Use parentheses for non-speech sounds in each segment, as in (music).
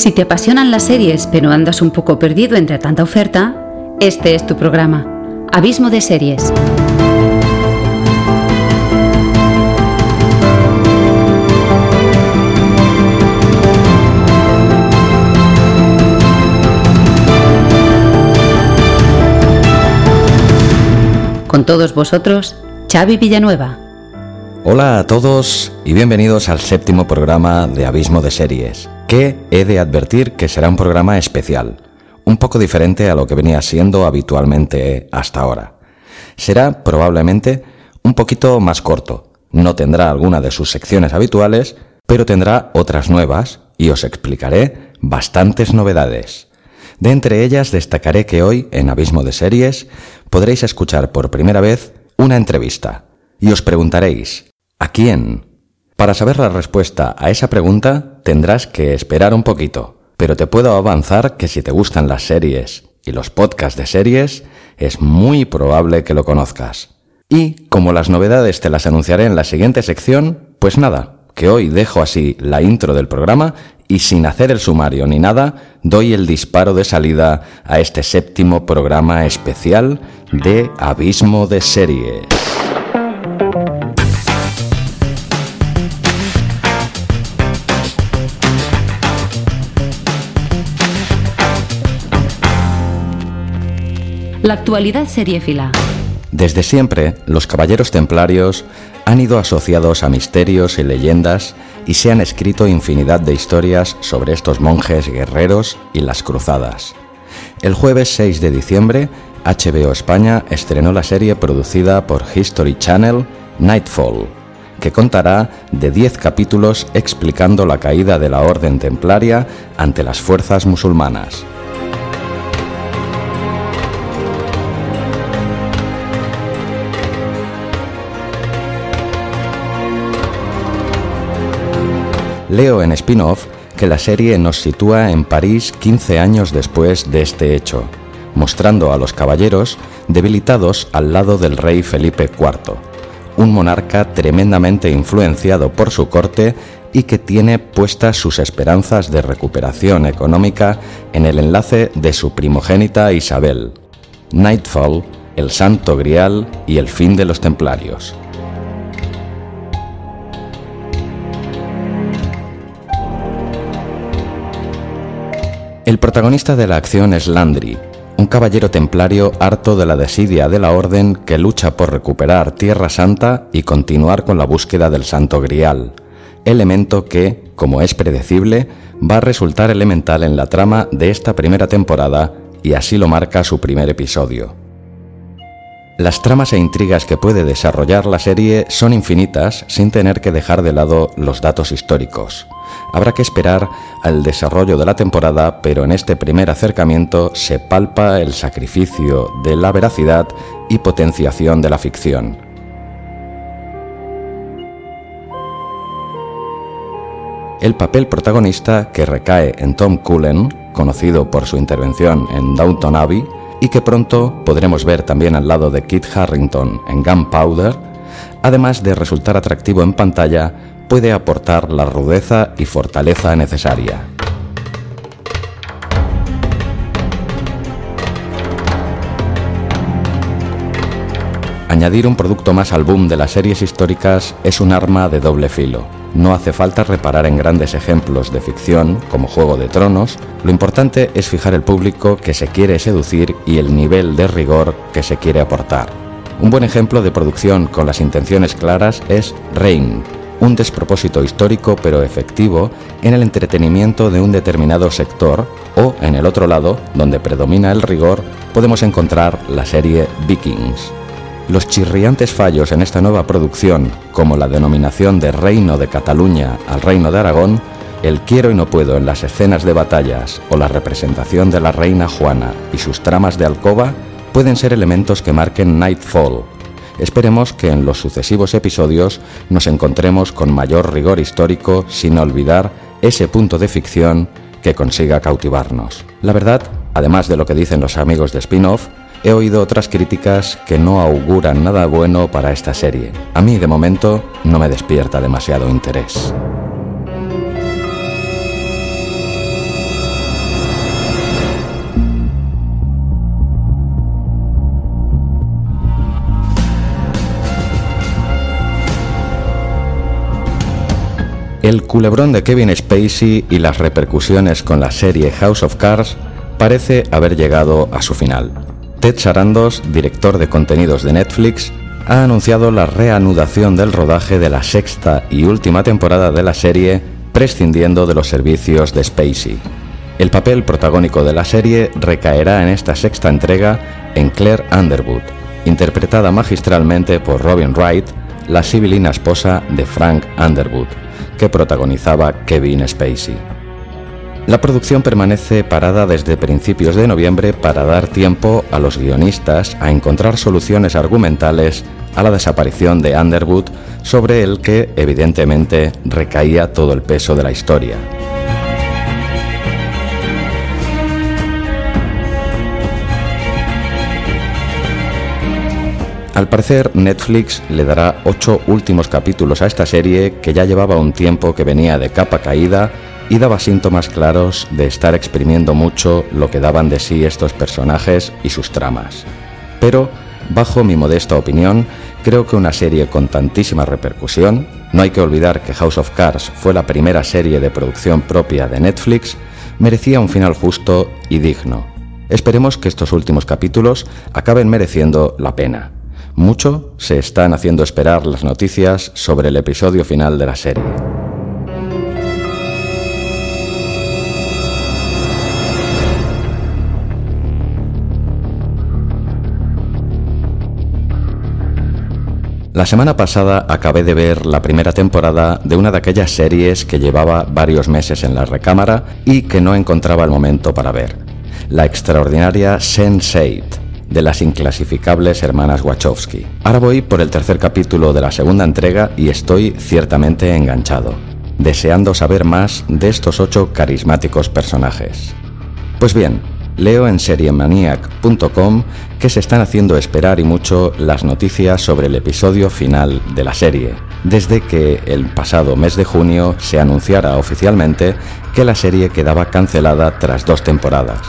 Si te apasionan las series pero andas un poco perdido entre tanta oferta, este es tu programa, Abismo de Series. Con todos vosotros, Xavi Villanueva. Hola a todos y bienvenidos al séptimo programa de Abismo de Series, que he de advertir que será un programa especial, un poco diferente a lo que venía siendo habitualmente hasta ahora. Será probablemente un poquito más corto, no tendrá alguna de sus secciones habituales, pero tendrá otras nuevas y os explicaré bastantes novedades. De entre ellas destacaré que hoy, en Abismo de Series, podréis escuchar por primera vez una entrevista. Y os preguntaréis, ¿a quién? Para saber la respuesta a esa pregunta tendrás que esperar un poquito, pero te puedo avanzar que si te gustan las series y los podcasts de series, es muy probable que lo conozcas. Y como las novedades te las anunciaré en la siguiente sección, pues nada, que hoy dejo así la intro del programa y sin hacer el sumario ni nada, doy el disparo de salida a este séptimo programa especial de Abismo de Series. La actualidad seriéfila. Desde siempre, los caballeros templarios han ido asociados a misterios y leyendas y se han escrito infinidad de historias sobre estos monjes guerreros y las cruzadas. El jueves 6 de diciembre, HBO España estrenó la serie producida por History Channel, Nightfall, que contará de 10 capítulos explicando la caída de la Orden Templaria ante las fuerzas musulmanas. Leo en spin-off que la serie nos sitúa en París 15 años después de este hecho, mostrando a los caballeros debilitados al lado del rey Felipe IV, un monarca tremendamente influenciado por su corte y que tiene puestas sus esperanzas de recuperación económica en el enlace de su primogénita Isabel, Nightfall, el Santo Grial y el fin de los Templarios. El protagonista de la acción es Landry, un caballero templario harto de la desidia de la Orden que lucha por recuperar Tierra Santa y continuar con la búsqueda del Santo Grial, elemento que, como es predecible, va a resultar elemental en la trama de esta primera temporada y así lo marca su primer episodio. Las tramas e intrigas que puede desarrollar la serie son infinitas sin tener que dejar de lado los datos históricos. Habrá que esperar al desarrollo de la temporada, pero en este primer acercamiento se palpa el sacrificio de la veracidad y potenciación de la ficción. El papel protagonista que recae en Tom Cullen, conocido por su intervención en Downton Abbey, y que pronto podremos ver también al lado de Kit Harrington en Gunpowder, además de resultar atractivo en pantalla, puede aportar la rudeza y fortaleza necesaria. Añadir un producto más al boom de las series históricas es un arma de doble filo. No hace falta reparar en grandes ejemplos de ficción, como Juego de Tronos, lo importante es fijar el público que se quiere seducir y el nivel de rigor que se quiere aportar. Un buen ejemplo de producción con las intenciones claras es Reign, un despropósito histórico pero efectivo en el entretenimiento de un determinado sector o, en el otro lado, donde predomina el rigor, podemos encontrar la serie Vikings. Los chirriantes fallos en esta nueva producción, como la denominación de Reino de Cataluña al Reino de Aragón, el quiero y no puedo en las escenas de batallas o la representación de la reina Juana y sus tramas de alcoba, pueden ser elementos que marquen Nightfall. Esperemos que en los sucesivos episodios nos encontremos con mayor rigor histórico sin olvidar ese punto de ficción que consiga cautivarnos. La verdad, además de lo que dicen los amigos de spin-off, he oído otras críticas que no auguran nada bueno para esta serie. A mí, de momento, no me despierta demasiado interés. El culebrón de Kevin Spacey y las repercusiones con la serie House of Cards parece haber llegado a su final. Ted Sarandos, director de contenidos de Netflix, ha anunciado la reanudación del rodaje de la sexta y última temporada de la serie, prescindiendo de los servicios de Spacey. El papel protagónico de la serie recaerá en esta sexta entrega en Claire Underwood, interpretada magistralmente por Robin Wright, la civilina esposa de Frank Underwood, que protagonizaba Kevin Spacey. La producción permanece parada desde principios de noviembre para dar tiempo a los guionistas a encontrar soluciones argumentales a la desaparición de Underwood sobre el que evidentemente recaía todo el peso de la historia. Al parecer, Netflix le dará ocho últimos capítulos a esta serie que ya llevaba un tiempo que venía de capa caída y daba síntomas claros de estar exprimiendo mucho lo que daban de sí estos personajes y sus tramas. Pero, bajo mi modesta opinión, creo que una serie con tantísima repercusión, no hay que olvidar que House of Cards fue la primera serie de producción propia de Netflix, merecía un final justo y digno. Esperemos que estos últimos capítulos acaben mereciendo la pena. Mucho se están haciendo esperar las noticias sobre el episodio final de la serie. La semana pasada acabé de ver la primera temporada de una de aquellas series que llevaba varios meses en la recámara y que no encontraba el momento para ver. La extraordinaria Sense8 de las inclasificables hermanas Wachowski. Ahora voy por el tercer capítulo de la segunda entrega y estoy ciertamente enganchado, deseando saber más de estos ocho carismáticos personajes. Pues bien, leo en seriemaniac.com que se están haciendo esperar y mucho las noticias sobre el episodio final de la serie, desde que el pasado mes de junio se anunciara oficialmente que la serie quedaba cancelada tras dos temporadas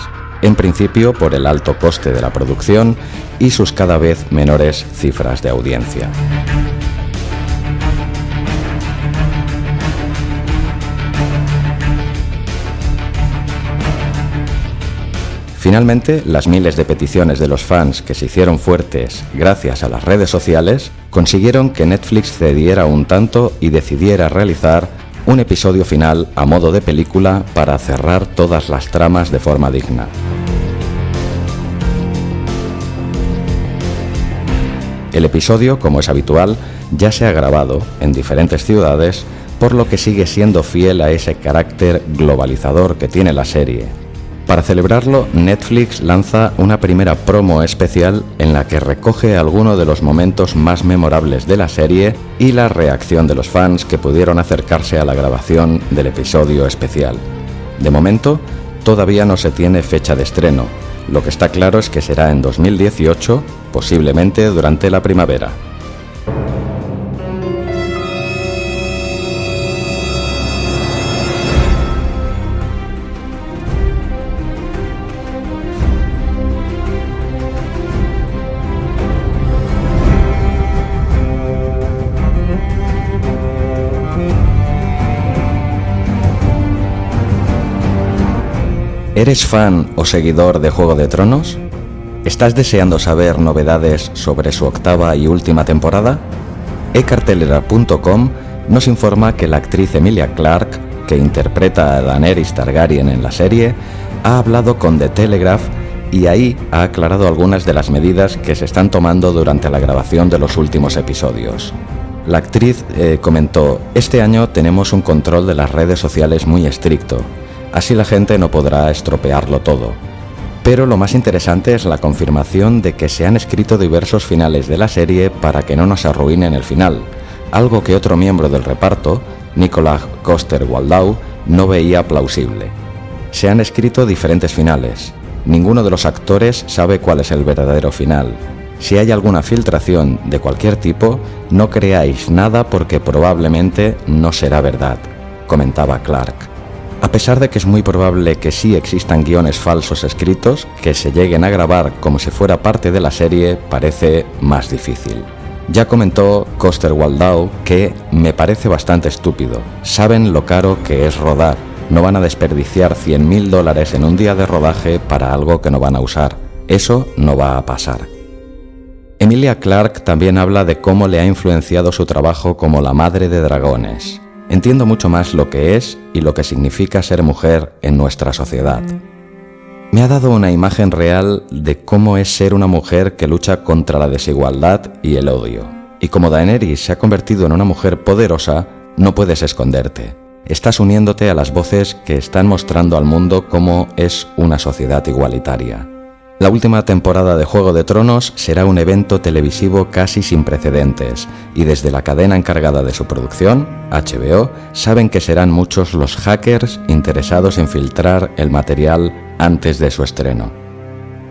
en principio por el alto coste de la producción y sus cada vez menores cifras de audiencia. Finalmente, las miles de peticiones de los fans que se hicieron fuertes gracias a las redes sociales consiguieron que Netflix cediera un tanto y decidiera realizar un episodio final a modo de película para cerrar todas las tramas de forma digna. El episodio, como es habitual, ya se ha grabado en diferentes ciudades, por lo que sigue siendo fiel a ese carácter globalizador que tiene la serie. Para celebrarlo, Netflix lanza una primera promo especial en la que recoge algunos de los momentos más memorables de la serie y la reacción de los fans que pudieron acercarse a la grabación del episodio especial. De momento, todavía no se tiene fecha de estreno, lo que está claro es que será en 2018, posiblemente durante la primavera. ¿Eres fan o seguidor de Juego de Tronos? ¿Estás deseando saber novedades sobre su octava y última temporada? ecartelera.com nos informa que la actriz Emilia Clarke, que interpreta a Daenerys Targaryen en la serie, ha hablado con The Telegraph y ahí ha aclarado algunas de las medidas que se están tomando durante la grabación de los últimos episodios. La actriz eh, comentó, este año tenemos un control de las redes sociales muy estricto, Así la gente no podrá estropearlo todo. Pero lo más interesante es la confirmación de que se han escrito diversos finales de la serie para que no nos arruinen el final, algo que otro miembro del reparto, Nicolás Coster Waldau, no veía plausible. Se han escrito diferentes finales. Ninguno de los actores sabe cuál es el verdadero final. Si hay alguna filtración de cualquier tipo, no creáis nada porque probablemente no será verdad, comentaba Clark. A pesar de que es muy probable que sí existan guiones falsos escritos, que se lleguen a grabar como si fuera parte de la serie parece más difícil. Ya comentó Coster Waldau que me parece bastante estúpido. Saben lo caro que es rodar. No van a desperdiciar 100.000 dólares en un día de rodaje para algo que no van a usar. Eso no va a pasar. Emilia Clarke también habla de cómo le ha influenciado su trabajo como la madre de dragones. Entiendo mucho más lo que es y lo que significa ser mujer en nuestra sociedad. Me ha dado una imagen real de cómo es ser una mujer que lucha contra la desigualdad y el odio. Y como Daenerys se ha convertido en una mujer poderosa, no puedes esconderte. Estás uniéndote a las voces que están mostrando al mundo cómo es una sociedad igualitaria. La última temporada de Juego de Tronos será un evento televisivo casi sin precedentes, y desde la cadena encargada de su producción, HBO, saben que serán muchos los hackers interesados en filtrar el material antes de su estreno.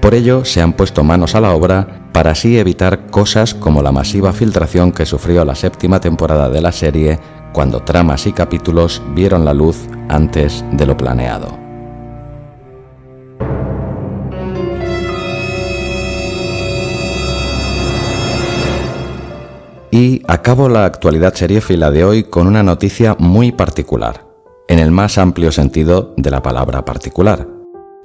Por ello, se han puesto manos a la obra para así evitar cosas como la masiva filtración que sufrió la séptima temporada de la serie cuando tramas y capítulos vieron la luz antes de lo planeado. Y acabo la actualidad seriéfila de hoy con una noticia muy particular, en el más amplio sentido de la palabra particular,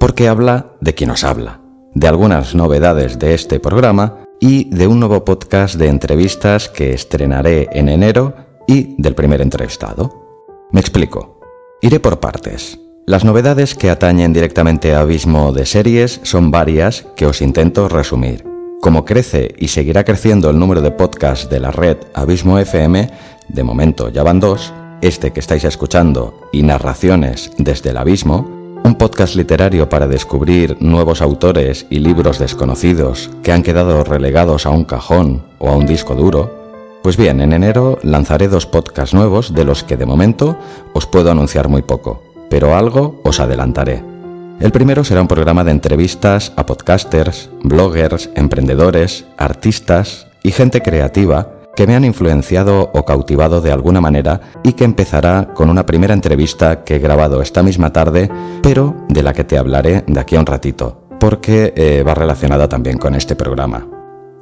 porque habla de quien os habla, de algunas novedades de este programa y de un nuevo podcast de entrevistas que estrenaré en enero y del primer entrevistado. Me explico. Iré por partes. Las novedades que atañen directamente a Abismo de series son varias que os intento resumir. Como crece y seguirá creciendo el número de podcasts de la red Abismo FM, de momento ya van dos, este que estáis escuchando y Narraciones desde el Abismo, un podcast literario para descubrir nuevos autores y libros desconocidos que han quedado relegados a un cajón o a un disco duro, pues bien, en enero lanzaré dos podcasts nuevos de los que de momento os puedo anunciar muy poco, pero algo os adelantaré. El primero será un programa de entrevistas a podcasters, bloggers, emprendedores, artistas y gente creativa que me han influenciado o cautivado de alguna manera y que empezará con una primera entrevista que he grabado esta misma tarde, pero de la que te hablaré de aquí a un ratito, porque eh, va relacionada también con este programa.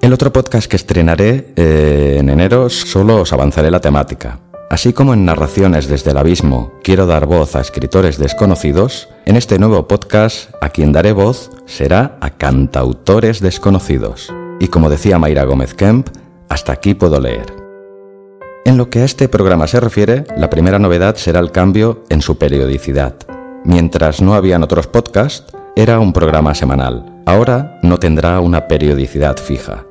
El otro podcast que estrenaré eh, en enero solo os avanzaré la temática, Así como en Narraciones desde el Abismo quiero dar voz a escritores desconocidos, en este nuevo podcast a quien daré voz será a cantautores desconocidos. Y como decía Mayra Gómez Kemp, hasta aquí puedo leer. En lo que a este programa se refiere, la primera novedad será el cambio en su periodicidad. Mientras no habían otros podcasts, era un programa semanal. Ahora no tendrá una periodicidad fija.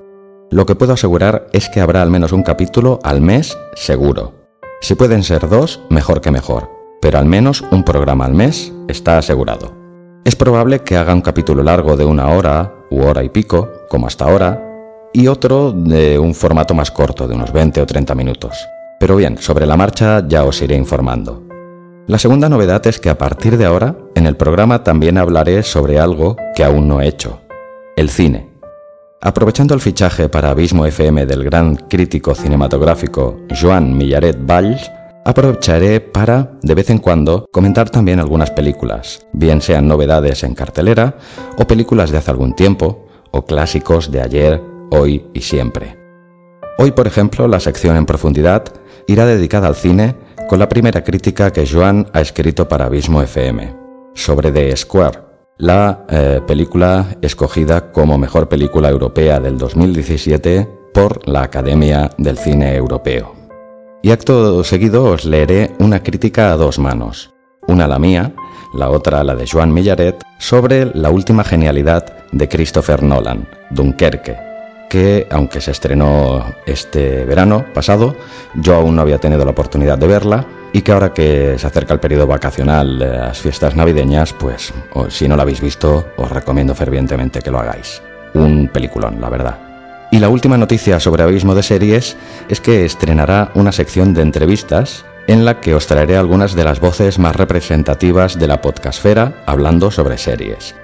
Lo que puedo asegurar es que habrá al menos un capítulo al mes seguro. Si pueden ser dos, mejor que mejor, pero al menos un programa al mes está asegurado. Es probable que haga un capítulo largo de una hora u hora y pico, como hasta ahora, y otro de un formato más corto, de unos 20 o 30 minutos. Pero bien, sobre la marcha ya os iré informando. La segunda novedad es que a partir de ahora, en el programa también hablaré sobre algo que aún no he hecho, el cine. Aprovechando el fichaje para Abismo FM del gran crítico cinematográfico Joan Millaret Valls, aprovecharé para, de vez en cuando, comentar también algunas películas, bien sean novedades en cartelera, o películas de hace algún tiempo, o clásicos de ayer, hoy y siempre. Hoy, por ejemplo, la sección en profundidad irá dedicada al cine con la primera crítica que Joan ha escrito para Abismo FM, sobre The Square, la eh, película escogida como mejor película europea del 2017 por la Academia del Cine Europeo. Y acto seguido os leeré una crítica a dos manos, una la mía, la otra la de Joan Millaret, sobre la última genialidad de Christopher Nolan, Dunkerque, que aunque se estrenó este verano pasado, yo aún no había tenido la oportunidad de verla y que ahora que se acerca el periodo vacacional las fiestas navideñas, pues si no lo habéis visto, os recomiendo fervientemente que lo hagáis. Un peliculón, la verdad. Y la última noticia sobre Abismo de Series es que estrenará una sección de entrevistas en la que os traeré algunas de las voces más representativas de la podcastfera hablando sobre series.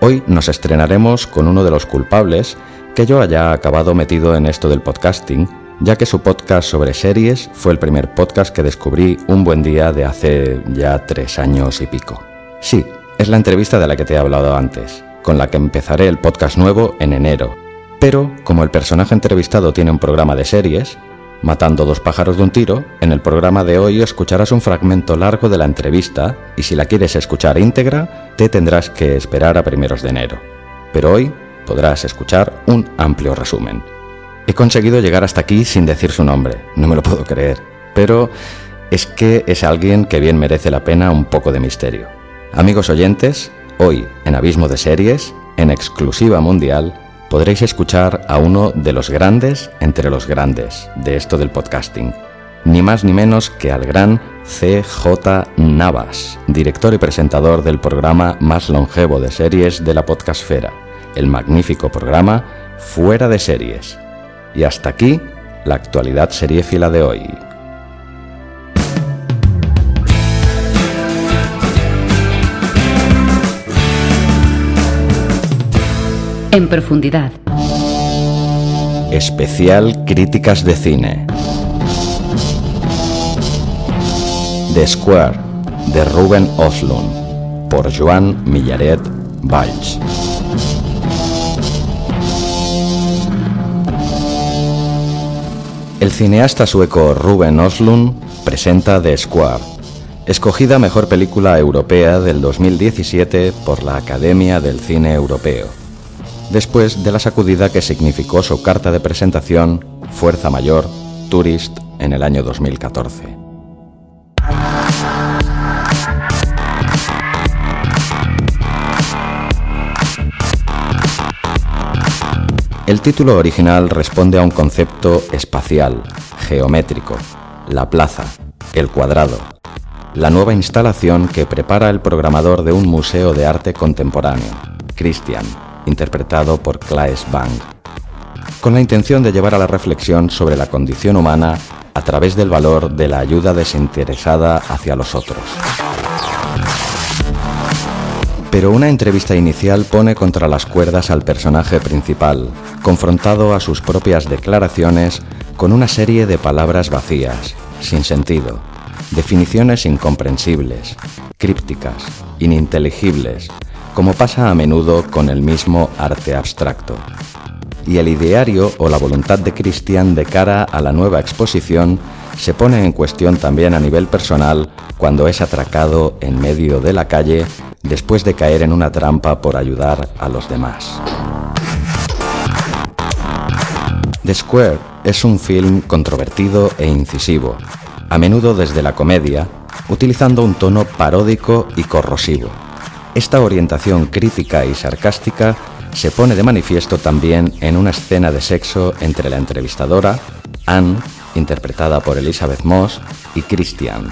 Hoy nos estrenaremos con uno de los culpables que yo haya acabado metido en esto del podcasting ya que su podcast sobre series fue el primer podcast que descubrí un buen día de hace ya tres años y pico. Sí, es la entrevista de la que te he hablado antes, con la que empezaré el podcast nuevo en enero. Pero, como el personaje entrevistado tiene un programa de series, Matando dos pájaros de un tiro, en el programa de hoy escucharás un fragmento largo de la entrevista y si la quieres escuchar íntegra, te tendrás que esperar a primeros de enero. Pero hoy podrás escuchar un amplio resumen. He conseguido llegar hasta aquí sin decir su nombre, no me lo puedo creer, pero es que es alguien que bien merece la pena un poco de misterio. Amigos oyentes, hoy en Abismo de Series, en exclusiva mundial, podréis escuchar a uno de los grandes entre los grandes de esto del podcasting. Ni más ni menos que al gran CJ Navas, director y presentador del programa más longevo de series de la podcastfera, el magnífico programa Fuera de Series. Y hasta aquí la actualidad seriéfila de hoy. En profundidad. Especial Críticas de Cine. The Square, de Ruben Oslund, por Joan Millaret Valls. Cineasta sueco Ruben Oslund presenta The Square, escogida mejor película europea del 2017 por la Academia del Cine Europeo después de la sacudida que significó su carta de presentación Fuerza Mayor Tourist en el año 2014. El título original responde a un concepto espacial, geométrico, la plaza, el cuadrado, la nueva instalación que prepara el programador de un museo de arte contemporáneo, Christian, interpretado por Claes Bang, con la intención de llevar a la reflexión sobre la condición humana a través del valor de la ayuda desinteresada hacia los otros. Pero una entrevista inicial pone contra las cuerdas al personaje principal, confrontado a sus propias declaraciones con una serie de palabras vacías, sin sentido, definiciones incomprensibles, crípticas, ininteligibles, como pasa a menudo con el mismo arte abstracto. Y el ideario o la voluntad de Christian de cara a la nueva exposición se pone en cuestión también a nivel personal cuando es atracado en medio de la calle después de caer en una trampa por ayudar a los demás. The Square es un film controvertido e incisivo, a menudo desde la comedia, utilizando un tono paródico y corrosivo. Esta orientación crítica y sarcástica se pone de manifiesto también en una escena de sexo entre la entrevistadora, Anne, interpretada por Elizabeth Moss, y Christian.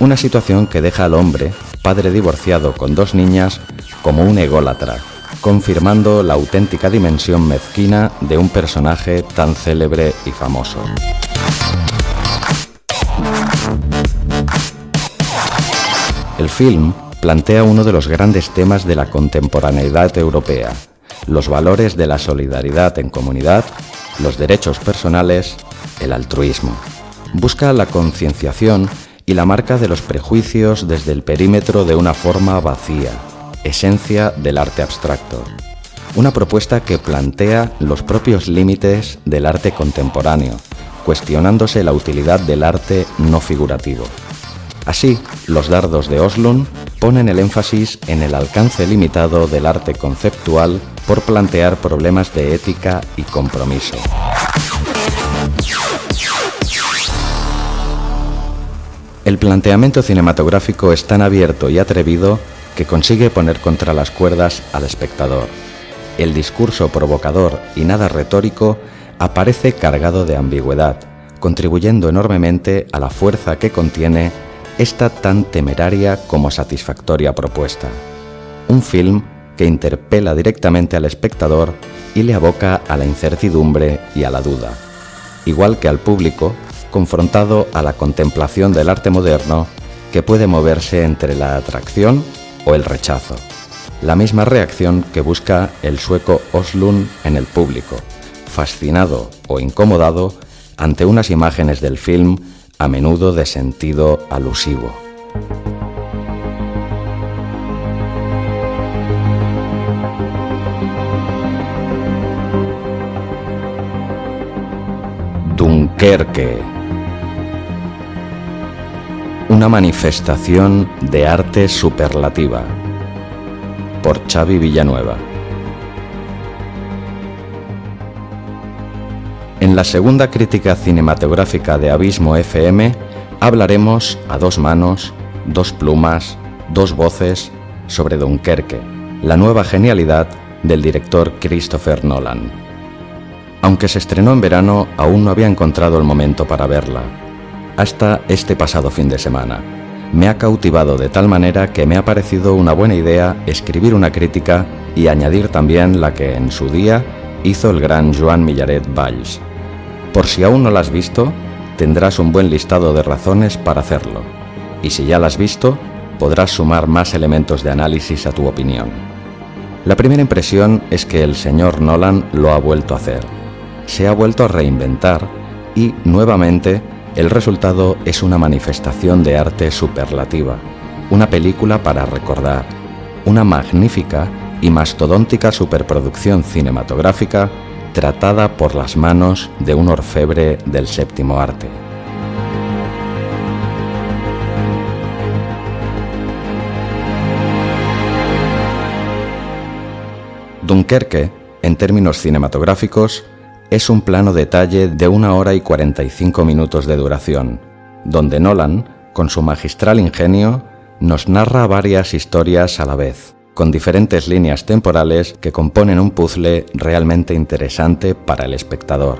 Una situación que deja al hombre, padre divorciado con dos niñas, como un ególatra, confirmando la auténtica dimensión mezquina de un personaje tan célebre y famoso. El film plantea uno de los grandes temas de la contemporaneidad europea, los valores de la solidaridad en comunidad, los derechos personales, el altruismo. Busca la concienciación y la marca de los prejuicios desde el perímetro de una forma vacía, esencia del arte abstracto. Una propuesta que plantea los propios límites del arte contemporáneo, cuestionándose la utilidad del arte no figurativo. Así, los dardos de Oslund ponen el énfasis en el alcance limitado del arte conceptual por plantear problemas de ética y compromiso. El planteamiento cinematográfico es tan abierto y atrevido que consigue poner contra las cuerdas al espectador. El discurso provocador y nada retórico aparece cargado de ambigüedad, contribuyendo enormemente a la fuerza que contiene esta tan temeraria como satisfactoria propuesta. Un film que interpela directamente al espectador y le aboca a la incertidumbre y a la duda, igual que al público confrontado a la contemplación del arte moderno que puede moverse entre la atracción o el rechazo, la misma reacción que busca el sueco Oslund en el público, fascinado o incomodado ante unas imágenes del film a menudo de sentido alusivo. Dunkerque una manifestación de arte superlativa. Por Xavi Villanueva. En la segunda crítica cinematográfica de Abismo FM hablaremos a dos manos, dos plumas, dos voces sobre Dunkerque, la nueva genialidad del director Christopher Nolan. Aunque se estrenó en verano, aún no había encontrado el momento para verla. Hasta este pasado fin de semana. Me ha cautivado de tal manera que me ha parecido una buena idea escribir una crítica y añadir también la que en su día hizo el gran Joan Millaret Valls. Por si aún no la has visto, tendrás un buen listado de razones para hacerlo. Y si ya la has visto, podrás sumar más elementos de análisis a tu opinión. La primera impresión es que el señor Nolan lo ha vuelto a hacer. Se ha vuelto a reinventar y, nuevamente, el resultado es una manifestación de arte superlativa, una película para recordar, una magnífica y mastodóntica superproducción cinematográfica tratada por las manos de un orfebre del séptimo arte. Dunkerque, en términos cinematográficos, es un plano detalle de una hora y 45 minutos de duración, donde Nolan, con su magistral ingenio, nos narra varias historias a la vez, con diferentes líneas temporales que componen un puzzle realmente interesante para el espectador.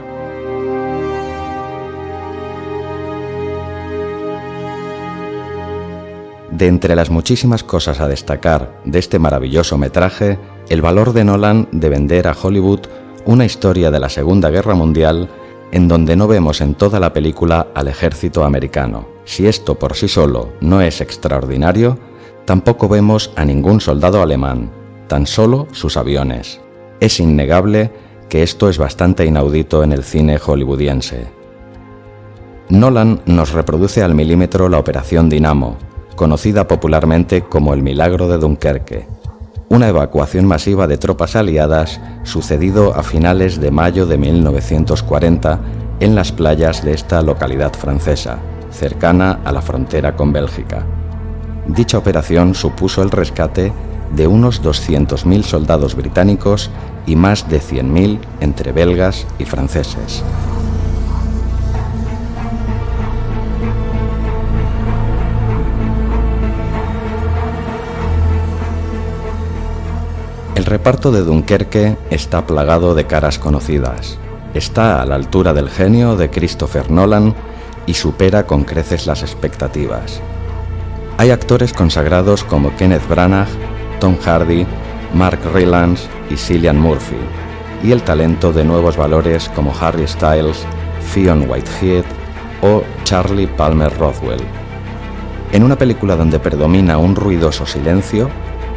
De entre las muchísimas cosas a destacar de este maravilloso metraje, el valor de Nolan de vender a Hollywood una historia de la Segunda Guerra Mundial en donde no vemos en toda la película al ejército americano. Si esto por sí solo no es extraordinario, tampoco vemos a ningún soldado alemán, tan solo sus aviones. Es innegable que esto es bastante inaudito en el cine hollywoodiense. Nolan nos reproduce al milímetro la Operación Dinamo, conocida popularmente como el Milagro de Dunkerque, una evacuación masiva de tropas aliadas sucedido a finales de mayo de 1940 en las playas de esta localidad francesa, cercana a la frontera con Bélgica. Dicha operación supuso el rescate de unos 200.000 soldados británicos y más de 100.000 entre belgas y franceses. Reparto de Dunkerque está plagado de caras conocidas. Está a la altura del genio de Christopher Nolan y supera con creces las expectativas. Hay actores consagrados como Kenneth Branagh, Tom Hardy, Mark Rylance y Cillian Murphy, y el talento de nuevos valores como Harry Styles, Fionn Whitehead o Charlie Palmer Rothwell. En una película donde predomina un ruidoso silencio,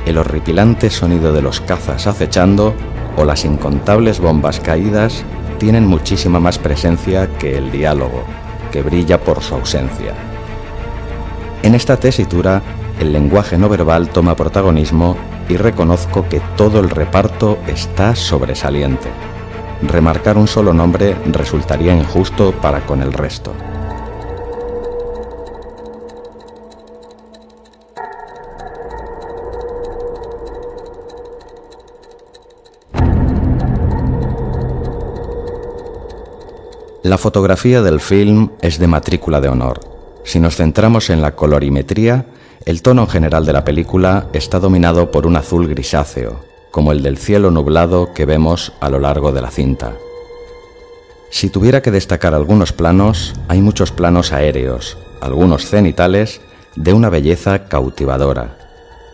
el horripilante sonido de los cazas acechando o las incontables bombas caídas tienen muchísima más presencia que el diálogo, que brilla por su ausencia. En esta tesitura, el lenguaje no verbal toma protagonismo y reconozco que todo el reparto está sobresaliente. Remarcar un solo nombre resultaría injusto para con el resto. La fotografía del film es de matrícula de honor. Si nos centramos en la colorimetría, el tono general de la película está dominado por un azul grisáceo, como el del cielo nublado que vemos a lo largo de la cinta. Si tuviera que destacar algunos planos, hay muchos planos aéreos, algunos cenitales, de una belleza cautivadora.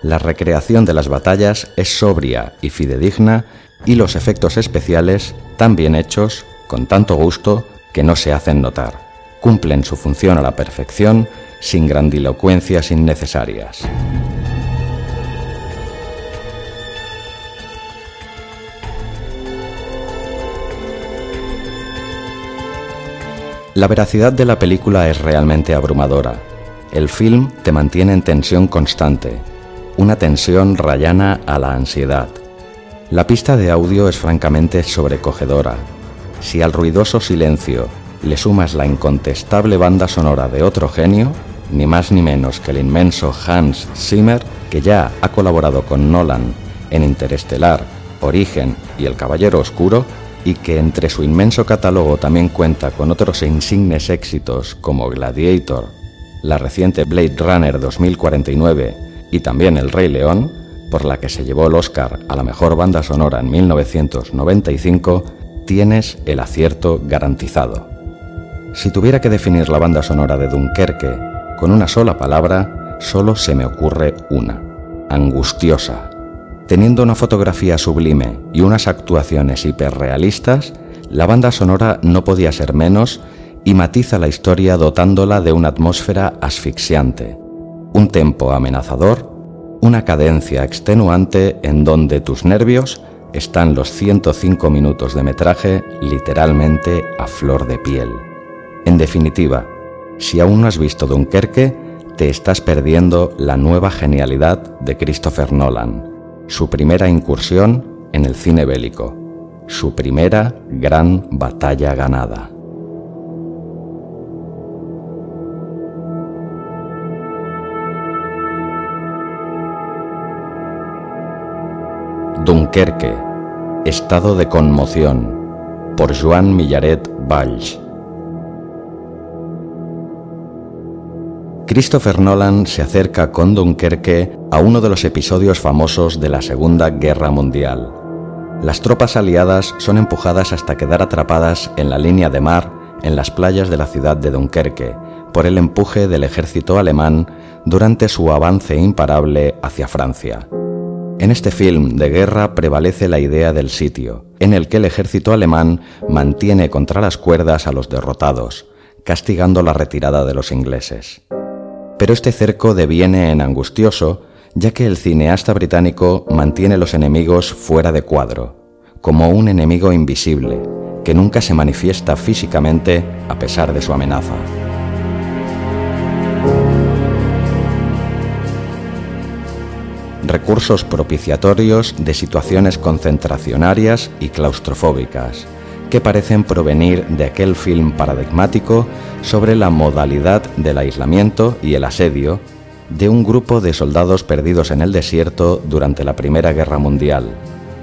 La recreación de las batallas es sobria y fidedigna y los efectos especiales, tan bien hechos, con tanto gusto, que no se hacen notar. Cumplen su función a la perfección sin grandilocuencias innecesarias. La veracidad de la película es realmente abrumadora. El film te mantiene en tensión constante, una tensión rayana a la ansiedad. La pista de audio es francamente sobrecogedora, si al ruidoso silencio le sumas la incontestable banda sonora de otro genio, ni más ni menos que el inmenso Hans Zimmer, que ya ha colaborado con Nolan en Interestelar, Origen y El Caballero Oscuro, y que entre su inmenso catálogo también cuenta con otros insignes éxitos como Gladiator, la reciente Blade Runner 2049 y también El Rey León, por la que se llevó el Oscar a la mejor banda sonora en 1995, tienes el acierto garantizado. Si tuviera que definir la banda sonora de Dunkerque con una sola palabra, solo se me ocurre una, angustiosa. Teniendo una fotografía sublime y unas actuaciones hiperrealistas, la banda sonora no podía ser menos y matiza la historia dotándola de una atmósfera asfixiante, un tempo amenazador, una cadencia extenuante en donde tus nervios están los 105 minutos de metraje literalmente a flor de piel. En definitiva, si aún no has visto Dunkerque, te estás perdiendo la nueva genialidad de Christopher Nolan, su primera incursión en el cine bélico, su primera gran batalla ganada. Dunkerque, Estado de conmoción, por Joan Millaret Valls. Christopher Nolan se acerca con Dunkerque a uno de los episodios famosos de la Segunda Guerra Mundial. Las tropas aliadas son empujadas hasta quedar atrapadas en la línea de mar en las playas de la ciudad de Dunkerque por el empuje del ejército alemán durante su avance imparable hacia Francia. En este film de guerra prevalece la idea del sitio, en el que el ejército alemán mantiene contra las cuerdas a los derrotados, castigando la retirada de los ingleses. Pero este cerco deviene en angustioso, ya que el cineasta británico mantiene los enemigos fuera de cuadro, como un enemigo invisible, que nunca se manifiesta físicamente a pesar de su amenaza. Recursos propiciatorios de situaciones concentracionarias y claustrofóbicas, que parecen provenir de aquel film paradigmático sobre la modalidad del aislamiento y el asedio de un grupo de soldados perdidos en el desierto durante la Primera Guerra Mundial,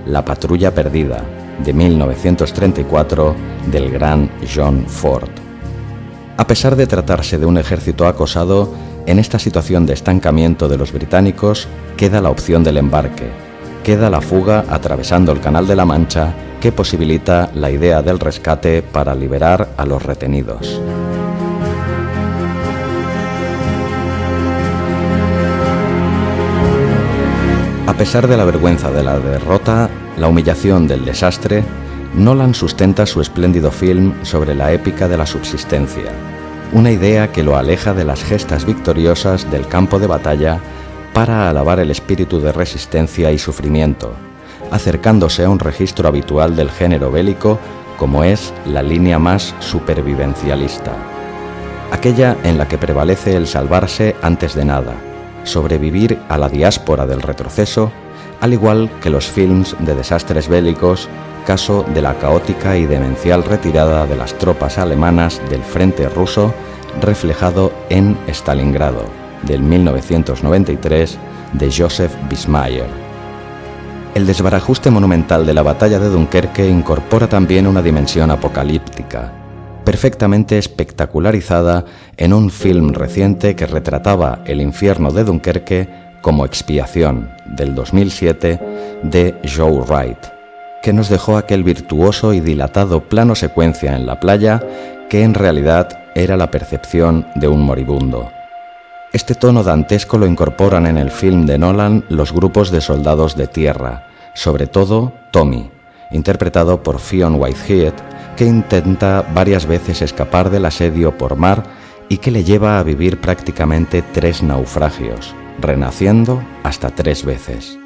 La Patrulla Perdida, de 1934, del gran John Ford. A pesar de tratarse de un ejército acosado, en esta situación de estancamiento de los británicos queda la opción del embarque, queda la fuga atravesando el Canal de la Mancha que posibilita la idea del rescate para liberar a los retenidos. A pesar de la vergüenza de la derrota, la humillación del desastre, Nolan sustenta su espléndido film sobre la épica de la subsistencia, una idea que lo aleja de las gestas victoriosas del campo de batalla para alabar el espíritu de resistencia y sufrimiento, acercándose a un registro habitual del género bélico como es la línea más supervivencialista, aquella en la que prevalece el salvarse antes de nada, sobrevivir a la diáspora del retroceso, al igual que los films de desastres bélicos caso de la caótica y demencial retirada de las tropas alemanas del frente ruso reflejado en Stalingrado, del 1993, de Joseph Bismayer. El desbarajuste monumental de la batalla de Dunkerque incorpora también una dimensión apocalíptica, perfectamente espectacularizada en un film reciente que retrataba el infierno de Dunkerque como expiación, del 2007, de Joe Wright que nos dejó aquel virtuoso y dilatado plano secuencia en la playa que en realidad era la percepción de un moribundo. Este tono dantesco lo incorporan en el film de Nolan los grupos de soldados de tierra, sobre todo Tommy, interpretado por Fionn Whitehead, que intenta varias veces escapar del asedio por mar y que le lleva a vivir prácticamente tres naufragios, renaciendo hasta tres veces.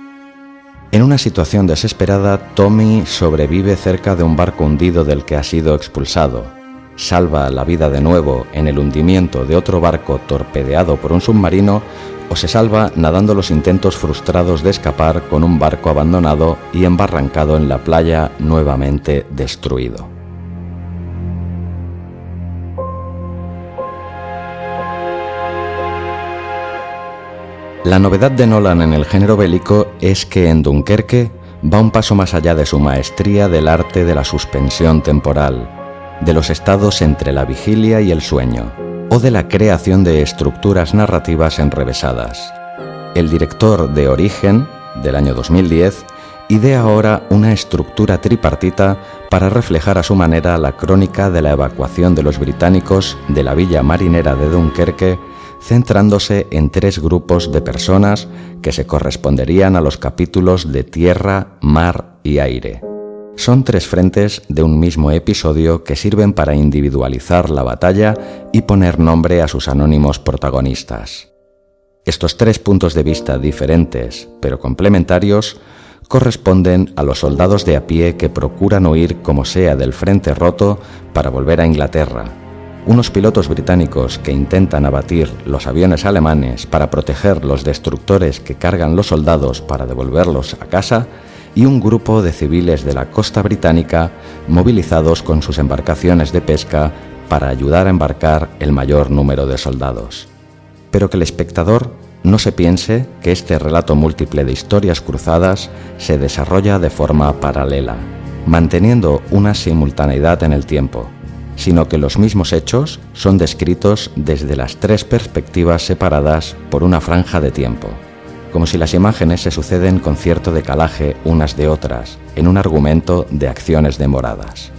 En una situación desesperada, Tommy sobrevive cerca de un barco hundido del que ha sido expulsado. Salva la vida de nuevo en el hundimiento de otro barco torpedeado por un submarino o se salva nadando los intentos frustrados de escapar con un barco abandonado y embarrancado en la playa nuevamente destruido. La novedad de Nolan en el género bélico es que en Dunkerque va un paso más allá de su maestría del arte de la suspensión temporal, de los estados entre la vigilia y el sueño, o de la creación de estructuras narrativas enrevesadas. El director de Origen, del año 2010, idea ahora una estructura tripartita para reflejar a su manera la crónica de la evacuación de los británicos de la villa marinera de Dunkerque, centrándose en tres grupos de personas que se corresponderían a los capítulos de tierra, mar y aire. Son tres frentes de un mismo episodio que sirven para individualizar la batalla y poner nombre a sus anónimos protagonistas. Estos tres puntos de vista diferentes, pero complementarios, corresponden a los soldados de a pie que procuran huir como sea del frente roto para volver a Inglaterra, unos pilotos británicos que intentan abatir los aviones alemanes para proteger los destructores que cargan los soldados para devolverlos a casa, y un grupo de civiles de la costa británica movilizados con sus embarcaciones de pesca para ayudar a embarcar el mayor número de soldados. Pero que el espectador no se piense que este relato múltiple de historias cruzadas se desarrolla de forma paralela, manteniendo una simultaneidad en el tiempo, sino que los mismos hechos son descritos desde las tres perspectivas separadas por una franja de tiempo, como si las imágenes se suceden con cierto decalaje unas de otras, en un argumento de acciones demoradas.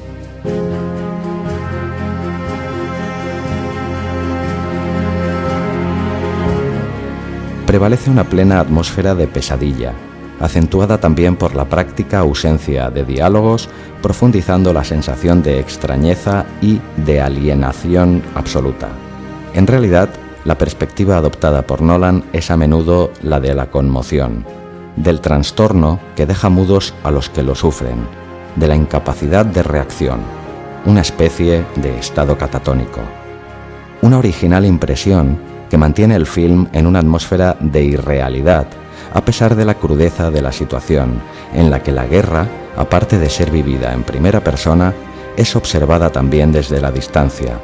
prevalece una plena atmósfera de pesadilla, acentuada también por la práctica ausencia de diálogos, profundizando la sensación de extrañeza y de alienación absoluta. En realidad, la perspectiva adoptada por Nolan es a menudo la de la conmoción, del trastorno que deja mudos a los que lo sufren, de la incapacidad de reacción, una especie de estado catatónico. Una original impresión que mantiene el film en una atmósfera de irrealidad, a pesar de la crudeza de la situación, en la que la guerra, aparte de ser vivida en primera persona, es observada también desde la distancia,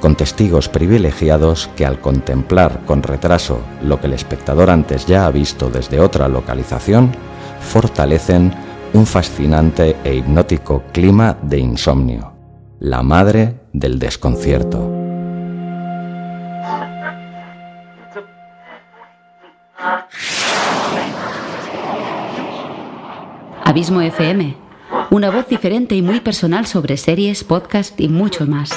con testigos privilegiados que al contemplar con retraso lo que el espectador antes ya ha visto desde otra localización, fortalecen un fascinante e hipnótico clima de insomnio, la madre del desconcierto. Abismo FM, una voz diferente y muy personal sobre series, podcast y mucho más.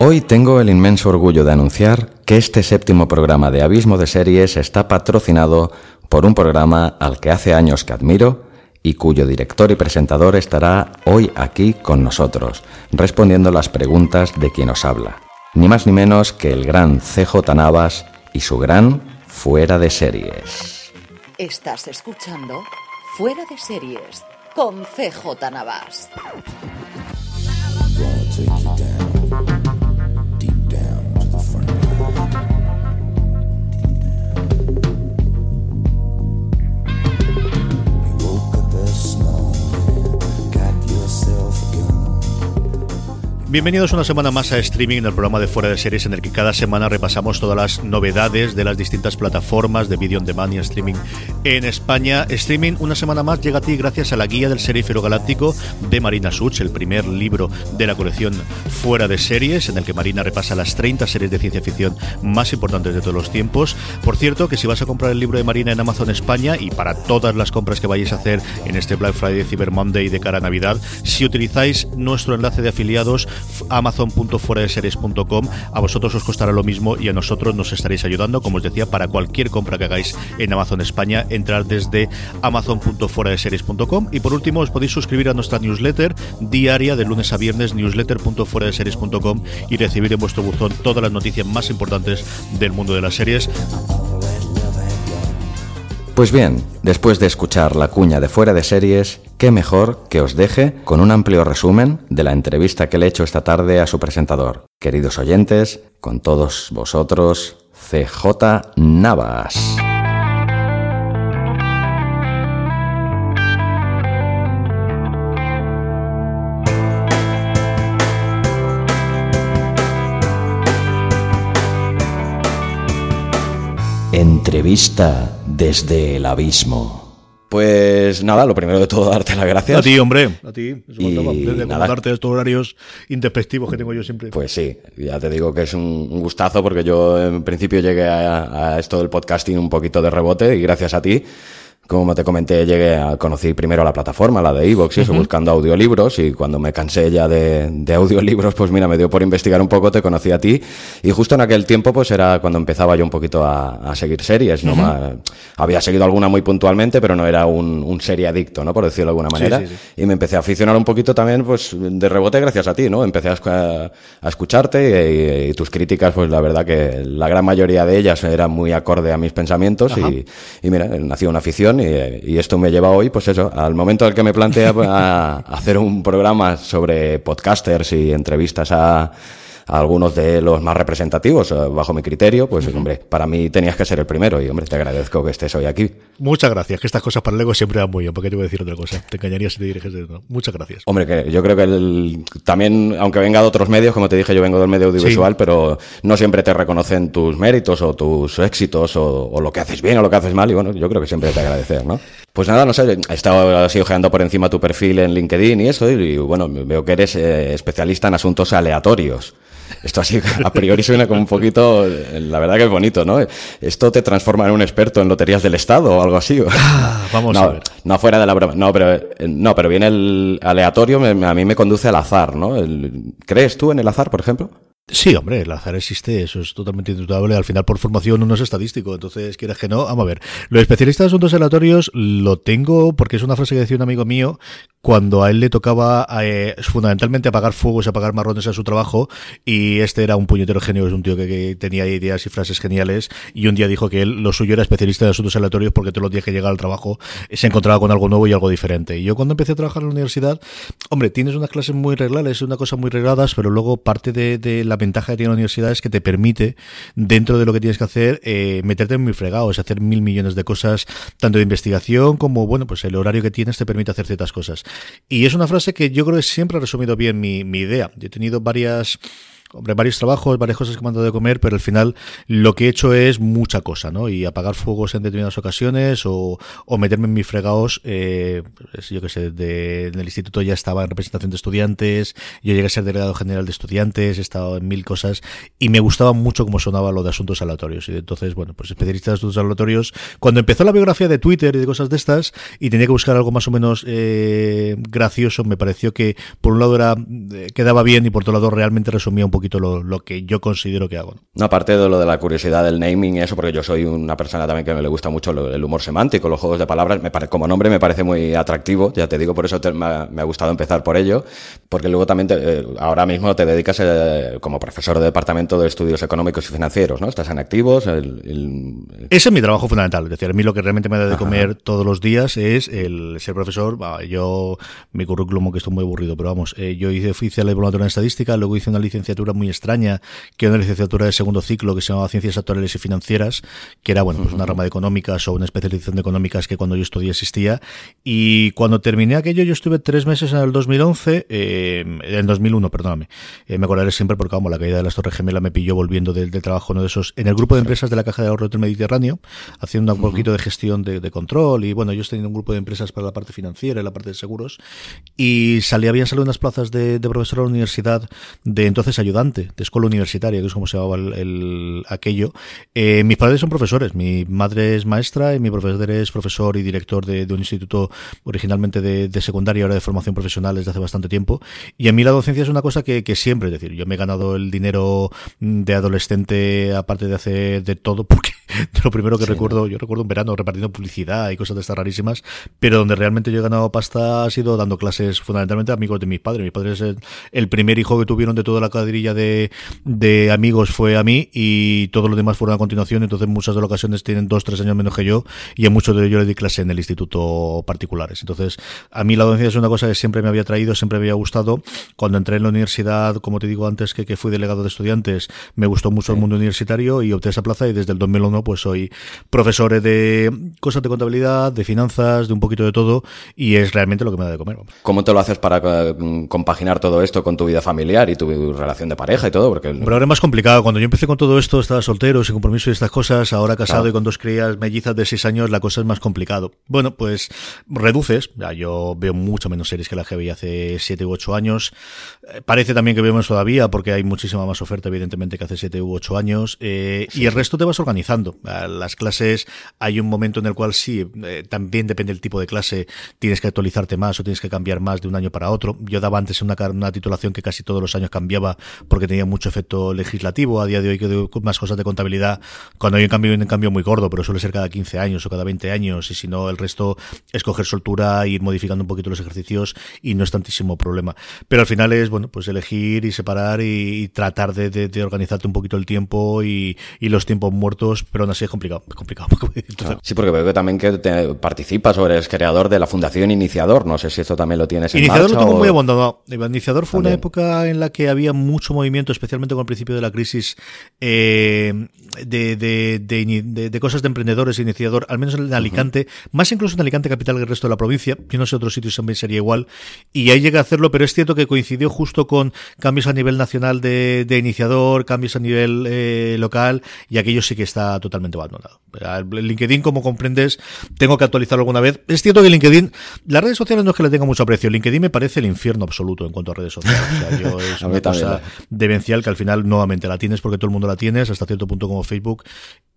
Hoy tengo el inmenso orgullo de anunciar que este séptimo programa de Abismo de Series está patrocinado por un programa al que hace años que admiro y cuyo director y presentador estará hoy aquí con nosotros, respondiendo las preguntas de quien os habla ni más ni menos que el gran CJ Navas y su gran Fuera de Series. Estás escuchando Fuera de Series con CJ Navas. Bienvenidos una semana más a Streaming, en el programa de Fuera de Series, en el que cada semana repasamos todas las novedades de las distintas plataformas de vídeo on demand y streaming en España. Streaming, una semana más, llega a ti gracias a la guía del serífero galáctico de Marina Such, el primer libro de la colección Fuera de Series, en el que Marina repasa las 30 series de ciencia ficción más importantes de todos los tiempos. Por cierto, que si vas a comprar el libro de Marina en Amazon España y para todas las compras que vayáis a hacer en este Black Friday, Cyber Monday de cara a Navidad, si utilizáis nuestro enlace de afiliados, amazon.fueradeseries.com. A vosotros os costará lo mismo y a nosotros nos estaréis ayudando, como os decía, para cualquier compra que hagáis en Amazon España, entrar desde amazon.fueradeseries.com. Y por último, os podéis suscribir a nuestra newsletter diaria de lunes a viernes, newsletter.fueradeseries.com y recibir en vuestro buzón todas las noticias más importantes del mundo de las series. Pues bien, después de escuchar la cuña de fuera de series, qué mejor que os deje con un amplio resumen de la entrevista que le he hecho esta tarde a su presentador. Queridos oyentes, con todos vosotros, CJ Navas. Entrevista desde el abismo. Pues nada, lo primero de todo, darte las gracias. A ti, hombre. A ti. Y de darte estos horarios indespectivos que tengo yo siempre. Pues sí, ya te digo que es un, un gustazo porque yo en principio llegué a, a esto del podcasting un poquito de rebote y gracias a ti como te comenté, llegué a conocer primero la plataforma, la de Evox, y eso, buscando audiolibros, y cuando me cansé ya de, de, audiolibros, pues mira, me dio por investigar un poco, te conocí a ti, y justo en aquel tiempo, pues era cuando empezaba yo un poquito a, a seguir series, ¿no? había seguido alguna muy puntualmente, pero no era un, un serie adicto, ¿no? Por decirlo de alguna manera, Sí, sí, sí. y me empecé a aficionar un poquito también, pues de rebote gracias a ti, ¿no? Empecé a, esc- a escucharte y, y tus críticas, pues la verdad que la gran mayoría de ellas eran muy acorde a mis pensamientos, y, y mira, nació una afición y, esto me lleva hoy, pues eso, al momento en el que me planteé a, a hacer un programa sobre podcasters y entrevistas a algunos de los más representativos, eh, bajo mi criterio, pues hombre, para mí tenías que ser el primero y hombre, te agradezco que estés hoy aquí. Muchas gracias, que estas cosas para el ego siempre van muy bien, porque te voy a decir otra cosa. Te engañaría si te diriges de no. Muchas gracias. Hombre, que yo creo que el- también, aunque venga de otros medios, como te dije, yo vengo del medio audiovisual, Sí. pero no siempre te reconocen tus méritos o tus éxitos o, o lo que haces bien o lo que haces mal, y bueno, yo creo que siempre te agradecer, ¿no? Pues nada, no sé, he estado así ojeando por encima tu perfil en LinkedIn y eso, y, bueno, veo que eres eh, especialista en asuntos aleatorios. Esto así, (laughs) a priori suena como un poquito, la verdad que es bonito, ¿no? ¿Esto te transforma en un experto en loterías del Estado o algo así? Ah, vamos no, a ver. No, fuera de la broma. No, pero, no, pero viene el aleatorio, me- a mí me conduce al azar, ¿no? El- ¿Crees tú en el azar, por ejemplo? Sí, hombre, el azar existe, eso es totalmente indudable. Al final, por formación, uno es estadístico, entonces, quieras que no, vamos a ver. Lo de especialista en asuntos aleatorios lo tengo porque es una frase que decía un amigo mío cuando a él le tocaba eh, fundamentalmente apagar fuegos apagar marrones a su trabajo y este era un puñetero genio, es un tío que, tenía ideas y frases geniales y un día dijo que él lo suyo era especialista en asuntos aleatorios porque todos los días que llegaba al trabajo se encontraba con algo nuevo y algo diferente. Y yo cuando empecé a trabajar en la universidad, hombre, tienes unas clases muy regladas, una cosa muy regladas, pero luego parte de, de la ventaja que tiene la universidad es que te permite, dentro de lo que tienes que hacer, eh, meterte en muy fregados, hacer mil millones de cosas, tanto de investigación como, bueno, pues el horario que tienes te permite hacer ciertas cosas. Y es una frase que yo creo que siempre ha resumido bien mi, mi idea. Yo he tenido varias hombre, varios trabajos, varias cosas que me han dado de comer, pero al final lo que he hecho es mucha cosa, ¿no? Y apagar fuegos en determinadas ocasiones o, meterme en mis fregados, eh, pues, yo qué sé, de, en el instituto ya estaba en representación de estudiantes, yo llegué a ser delegado general de estudiantes, he estado en mil cosas y me gustaba mucho cómo sonaba lo de asuntos aleatorios. Y entonces, bueno, pues especialista en asuntos aleatorios. Cuando empezó la biografía de Twitter y de cosas de estas y tenía que buscar algo más o menos eh, gracioso, me pareció que por un lado era eh, quedaba bien y por otro lado realmente resumía un poquito lo, lo que yo considero que hago. ¿no? Aparte de lo de la curiosidad del naming eso, porque yo soy una persona también que me le gusta mucho el humor semántico, los juegos de palabras, me pare- como nombre me parece muy atractivo, ya te digo, por eso te- me, ha, me ha gustado empezar por ello, porque luego también te- eh, ahora mismo te dedicas eh, como profesor de Departamento de Estudios Económicos y Financieros, ¿no? Estás en activos, el- el- Ese es mi trabajo fundamental. Es decir, a mí lo que realmente me da de comer todos los días es el ser profesor. Ah, Yo, mi currículum, que estoy muy aburrido, pero vamos, eh, yo hice oficial de en estadística, luego hice una licenciatura muy extraña, que era una licenciatura de segundo ciclo que se llamaba Ciencias Actuariales y Financieras, que era, bueno, pues una rama de económicas o una especialización de económicas que cuando yo estudié existía. Y cuando terminé aquello, yo estuve tres meses en el 2011, eh, en el 2001, perdóname. Eh, me acordaré siempre porque, vamos, la caída de las Torres Gemelas me pilló volviendo del, del trabajo, uno de esos, en el grupo de empresas de la Caja de Ahorro del Mediterráneo, haciendo un poquito de gestión de, de control. Y, bueno, yo en un grupo de empresas para la parte financiera y la parte de seguros. Y salí, habían salido unas plazas de, de profesor a la universidad de entonces ayudante, de escuela universitaria, que es como se llamaba el, el- aquello. Eh, mis padres son profesores, mi madre es maestra y mi profesor es profesor y director de, un instituto originalmente de, de secundaria, ahora de formación profesional desde hace bastante tiempo. Y a mí la docencia es una cosa que, que siempre, es decir, yo me he ganado el dinero de adolescente aparte de hacer de todo, (laughs) porque (laughs) de lo primero que recuerdo, yo recuerdo un verano repartiendo publicidad y cosas de estas rarísimas, pero donde realmente yo he ganado pasta ha sido dando clases fundamentalmente a amigos de mis padres. Mis padres, el, el primer hijo que tuvieron de toda la cuadrilla de, de amigos fue a mí y todos los demás fueron a continuación, entonces muchas de las ocasiones tienen dos, tres años menos que yo y a muchos de ellos les di clase en el instituto particulares. Entonces, a mí la docencia es una cosa que siempre me había traído, siempre me había gustado. Cuando entré en la universidad, como te digo antes, que, que fui delegado de estudiantes, me gustó mucho el mundo universitario y opté esa plaza y desde el 2001 pues soy profesor de cosas de contabilidad, de finanzas, de un poquito de todo, y es realmente lo que me da de comer. ¿Cómo te lo haces para eh, compaginar todo esto con tu vida familiar y tu relación de pareja y todo? Porque... Pero ahora es más complicado. Cuando yo empecé con todo esto, estaba soltero, sin compromiso y estas cosas, ahora casado y con dos crías mellizas de seis años, la cosa es más complicado. Bueno, pues reduces. Ya, yo veo mucho menos series que la que veía hace siete u ocho años. Eh, parece también que vemos todavía, porque hay muchísima más oferta, evidentemente, que hace siete u ocho años. Eh, y el resto te vas organizando. Las clases, hay un momento en el cual sí, eh, también depende del tipo de clase, tienes que actualizarte más o tienes que cambiar más de un año para otro. Yo daba antes una, una titulación que casi todos los años cambiaba porque tenía mucho efecto legislativo. A día de hoy que más cosas de contabilidad, cuando hay un cambio, un cambio muy gordo, pero suele ser cada 15 años o cada 20 años. Y si no, el resto es coger soltura, ir modificando un poquito los ejercicios y no es tantísimo problema. Pero al final es, bueno, pues elegir y separar y, tratar de, organizarte un poquito el tiempo y, los tiempos muertos, aún así es complicado. Es complicado. (laughs) Sí, porque veo que también que te participas o eres creador de la Fundación Iniciador. No sé si esto también lo tienes en Iniciador lo tengo muy abandonado. Iniciador fue una época en la que había mucho movimiento, especialmente con el principio de la crisis, eh, de, de, de, de, cosas de emprendedores e iniciador, al menos en Alicante, más incluso en Alicante capital que el resto de la provincia. Yo no sé otros sitios también sería igual. Y ahí llega a hacerlo, pero es cierto que coincidió justo con cambios a nivel nacional de, iniciador, cambios a nivel eh, local, y aquello sí que está totalmente abandonado. El LinkedIn, como comprendes, tengo que actualizarlo alguna vez. Es cierto que LinkedIn, las redes sociales no es que le tenga mucho aprecio. LinkedIn me parece el infierno absoluto en cuanto a redes sociales. O sea, yo (laughs) es una cosa demencial que al final nuevamente la tienes porque todo el mundo la tienes, hasta cierto punto como Facebook,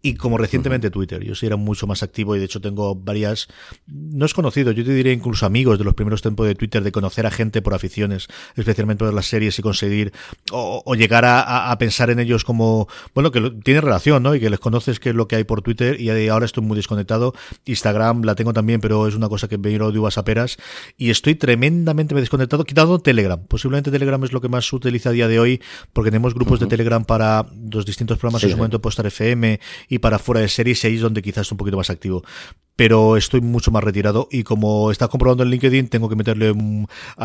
y como recientemente Twitter. Yo sí era mucho más activo y de hecho tengo varias, no es conocido, yo te diría incluso amigos de los primeros tiempos de Twitter, de conocer a gente por aficiones, especialmente por las series y conseguir o, llegar a, pensar en ellos como, bueno, que tiene relación, ¿no? Y que les conoces qué es lo que hay por Twitter y ahora estoy muy desconectado. Instagram la tengo también, pero es una cosa que me lo a peras y estoy tremendamente desconectado, quitando Telegram. Posiblemente Telegram es lo que más se utiliza a día de hoy porque tenemos grupos de Telegram para los distintos programas, en su momento Postar FM y para fuera de series, y ahí es donde quizás es un poquito más activo pero estoy mucho más retirado y como estás comprobando en LinkedIn tengo que meterle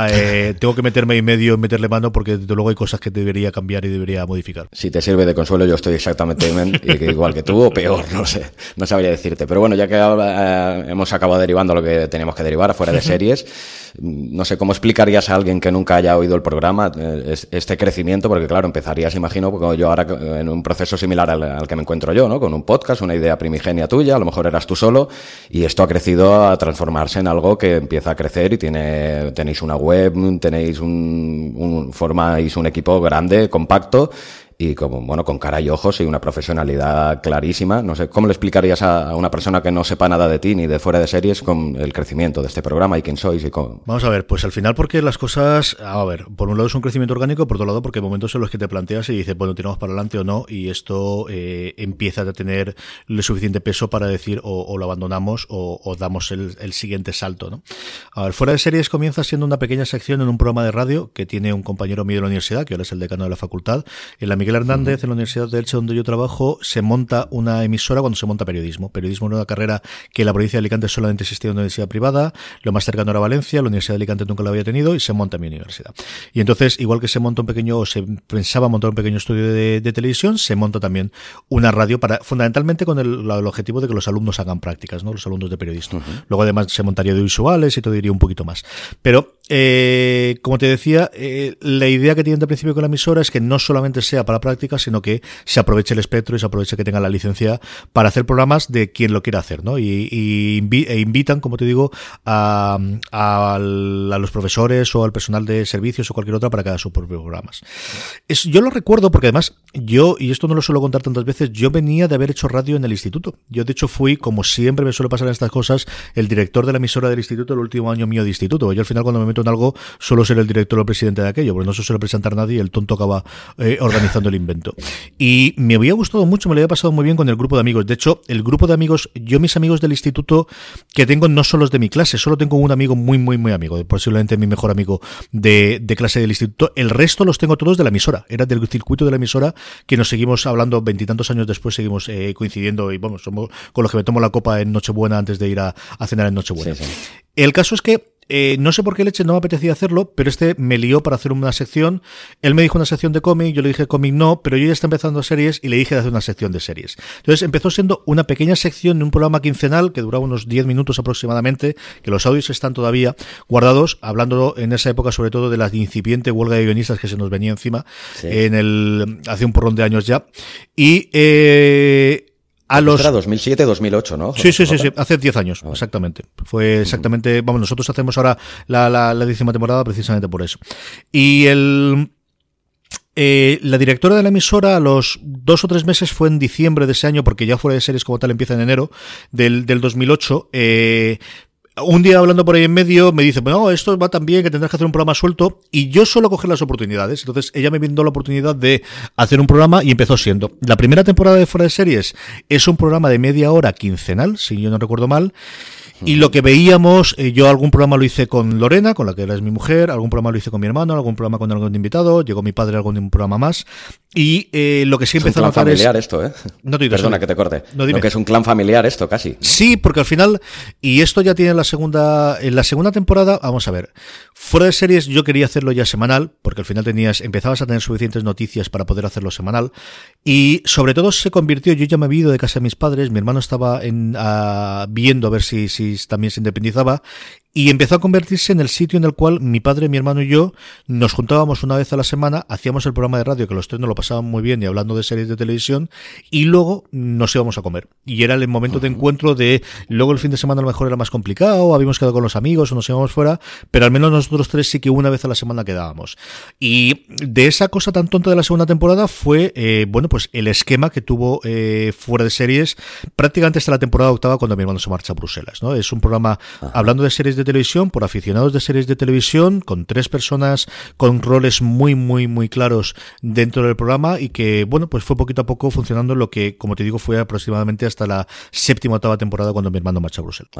eh, (laughs) tengo que meterme y medio y meterle mano porque desde luego hay cosas que debería cambiar y debería modificar. Si te sirve de consuelo yo estoy exactamente igual que tú o peor, no sé, no sabría decirte, pero bueno, ya que eh, hemos acabado derivando lo que teníamos que derivar afuera de (laughs) series, no sé cómo explicarías a alguien que nunca haya oído el programa eh, este crecimiento, porque claro, empezarías, imagino, como yo ahora en un proceso similar al, al que me encuentro yo, ¿no? Con un podcast, una idea primigenia tuya, a lo mejor eras tú solo y esto ha crecido a transformarse en algo que empieza a crecer y tiene, tenéis una web, tenéis un, un formáis un equipo grande, compacto y como, bueno, con cara y ojos y una profesionalidad clarísima. No sé, ¿cómo le explicarías a una persona que no sepa nada de ti ni de fuera de series con el crecimiento de este programa y quién sois y cómo? Vamos a ver, pues al final porque las cosas, a ver, por un lado es un crecimiento orgánico, por otro lado porque hay momentos en los que te planteas y dices, bueno, tiramos para adelante o no y esto eh, empieza a tener el suficiente peso para decir o, lo abandonamos o, damos el, siguiente salto, ¿no? A ver, fuera de series comienza siendo una pequeña sección en un programa de radio que tiene un compañero mío de la universidad, que ahora es el decano de la facultad, en la Miguel Hernández, en la Universidad de Elche, donde yo trabajo, se monta una emisora cuando se monta periodismo. Periodismo es una carrera que en la provincia de Alicante solamente existía en una universidad privada, lo más cercano era Valencia, la Universidad de Alicante nunca la había tenido y se monta mi universidad. Y entonces, igual que se monta un pequeño, o se pensaba montar un pequeño estudio de, televisión, se monta también una radio para, fundamentalmente con el, objetivo de que los alumnos hagan prácticas, ¿no? Los alumnos de periodismo. Luego además se montaría de visuales y todo iría un poquito más. Pero eh, como te decía, eh, la idea que tienen de principio con la emisora es que no solamente sea para prácticas, sino que se aproveche el espectro y se aproveche que tenga la licencia para hacer programas de quien lo quiera hacer, ¿no? Y, e invitan, como te digo, a, los profesores o al personal de servicios o cualquier otra para que haga sus propios programas. Yo lo recuerdo porque además yo, y esto no lo suelo contar tantas veces, yo venía de haber hecho radio en el instituto. Yo de hecho fui, como siempre me suele pasar en estas cosas, el director de la emisora del instituto el último año mío de instituto. Yo al final cuando me meto en algo solo ser el director o el presidente de aquello, porque no se suele presentar nadie y el tonto acaba eh, organizando el invento. Y me había gustado mucho, me lo había pasado muy bien con el grupo de amigos. De hecho, el grupo de amigos, yo mis amigos del instituto que tengo no son los de mi clase, solo tengo un amigo muy, muy, muy amigo, posiblemente mi mejor amigo de, de clase del instituto. El resto los tengo todos de la emisora, era del circuito de la emisora que nos seguimos hablando veintitantos años después, seguimos eh, coincidiendo y vamos, somos con los que me tomo la copa en Nochebuena antes de ir a, cenar en Nochebuena. El caso es que eh, no sé por qué leche no me apetecía hacerlo, pero este me lió para hacer una sección. Él me dijo una sección de cómic, yo le dije cómic no, pero yo ya está empezando series y le dije de hacer una sección de series. Entonces empezó siendo una pequeña sección de un programa quincenal que duraba unos 10 minutos aproximadamente, que los audios están todavía guardados, hablando en esa época sobre todo de la incipiente huelga de guionistas que se nos venía encima en el hace un porrón de años ya. Y eh, a los... Era 2007, 2008, ¿no? Sí, sí, sí, sí, hace 10 años, exactamente. Fue exactamente, vamos, nosotros hacemos ahora la, la, la décima temporada precisamente por eso. Y el... Eh, la directora de la emisora a los dos o tres meses fue en diciembre de ese año, porque ya fuera de series como tal empieza en enero del, del 2008. Eh, un día hablando por ahí en medio me dice, bueno, esto va tan bien que tendrás que hacer un programa suelto y yo suelo coger las oportunidades. Entonces ella me brindó la oportunidad de hacer un programa y empezó siendo. La primera temporada de Fuera de Series es un programa de media hora quincenal, si yo no recuerdo mal. Y lo que veíamos, eh, yo algún programa lo hice con Lorena, con la que era es mi mujer, algún programa lo hice con mi hermano, algún programa con algún invitado, llegó mi padre a algún programa más. Y eh, lo que sí empezó a familiar esto, ¿eh? No te Perdona que te corte. No, dime. que es un clan familiar esto, casi. Sí, porque al final, y esto ya tiene la segunda, en la segunda temporada, vamos a ver, fuera de series yo quería hacerlo ya semanal, porque al final tenías, empezabas a tener suficientes noticias para poder hacerlo semanal, y sobre todo se convirtió, yo ya me había ido de casa de mis padres, mi hermano estaba en, ah, viendo a ver si, si también se independizaba y empezó a convertirse en el sitio en el cual mi padre, mi hermano y yo nos juntábamos una vez a la semana, hacíamos el programa de radio, que los tres nos lo pasaban muy bien y hablando de series de televisión, y luego nos íbamos a comer. Y era el momento de encuentro de, luego el fin de semana a lo mejor era más complicado, habíamos quedado con los amigos o nos íbamos fuera, pero al menos nosotros tres sí que una vez a la semana quedábamos. Y de esa cosa tan tonta de la segunda temporada fue, eh, bueno, pues el esquema que tuvo eh, fuera de series prácticamente hasta la temporada octava cuando mi hermano se marcha a Bruselas, ¿no? Es un programa hablando de series de televisión por aficionados de series de televisión, con tres personas con roles muy, muy, muy claros dentro del programa y que, bueno, pues fue poquito a poco funcionando lo que, como te digo, fue aproximadamente hasta la séptima octava temporada cuando mi hermano marcha a Bruselas.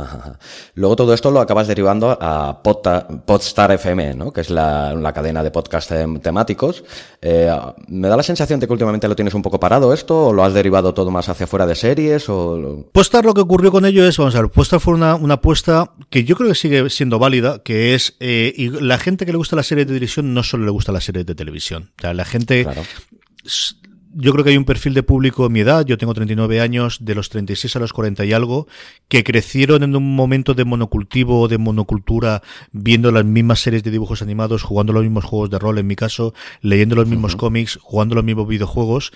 Luego todo esto lo acabas derivando a Podstar FM, ¿no? que es la, cadena de podcast temáticos. Eh, me da la sensación de que últimamente lo tienes un poco parado esto, o lo has derivado todo más hacia fuera de series, o... Podstar lo que ocurrió con ello es, vamos a ver, Podstar fue una, una apuesta que yo creo que sigue siendo válida, que es, eh, y la gente que le gusta la serie de televisión no solo le gusta la serie de televisión. O sea, la gente... Yo creo que hay un perfil de público en mi edad, yo tengo 39 años, de los 36 a los 40 y algo, que crecieron en un momento de monocultivo, de monocultura, viendo las mismas series de dibujos animados, jugando los mismos juegos de rol en mi caso, leyendo los mismos cómics, jugando los mismos videojuegos,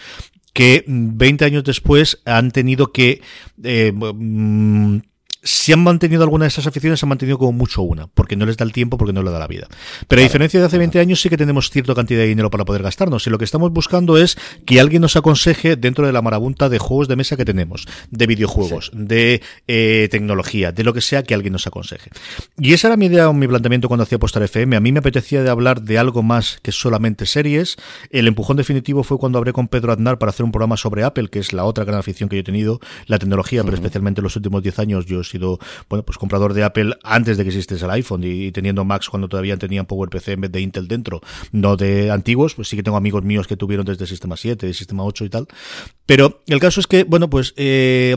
que 20 años después han tenido que eh, mm, si han mantenido alguna de esas aficiones, se han mantenido como mucho una, porque no les da el tiempo, porque no les da la vida. Pero a diferencia de hace 20 años, sí que tenemos cierta cantidad de dinero para poder gastarnos. Y lo que estamos buscando es que alguien nos aconseje dentro de la marabunta de juegos de mesa que tenemos, de videojuegos, de eh, tecnología, de lo que sea, que alguien nos aconseje. Y esa era mi idea o mi planteamiento cuando hacía Postar FM. A mí me apetecía de hablar de algo más que solamente series. El empujón definitivo fue cuando hablé con Pedro Aznar para hacer un programa sobre Apple, que es la otra gran afición que yo he tenido, la tecnología, pero especialmente en los últimos 10 años yo sido, bueno, pues comprador de Apple antes de que existiese el iPhone y, teniendo Macs cuando todavía tenían PowerPC en vez de Intel dentro, no de antiguos, pues sí que tengo amigos míos que tuvieron desde sistema 7, el sistema 8 y tal. Pero el caso es que, bueno, pues eh,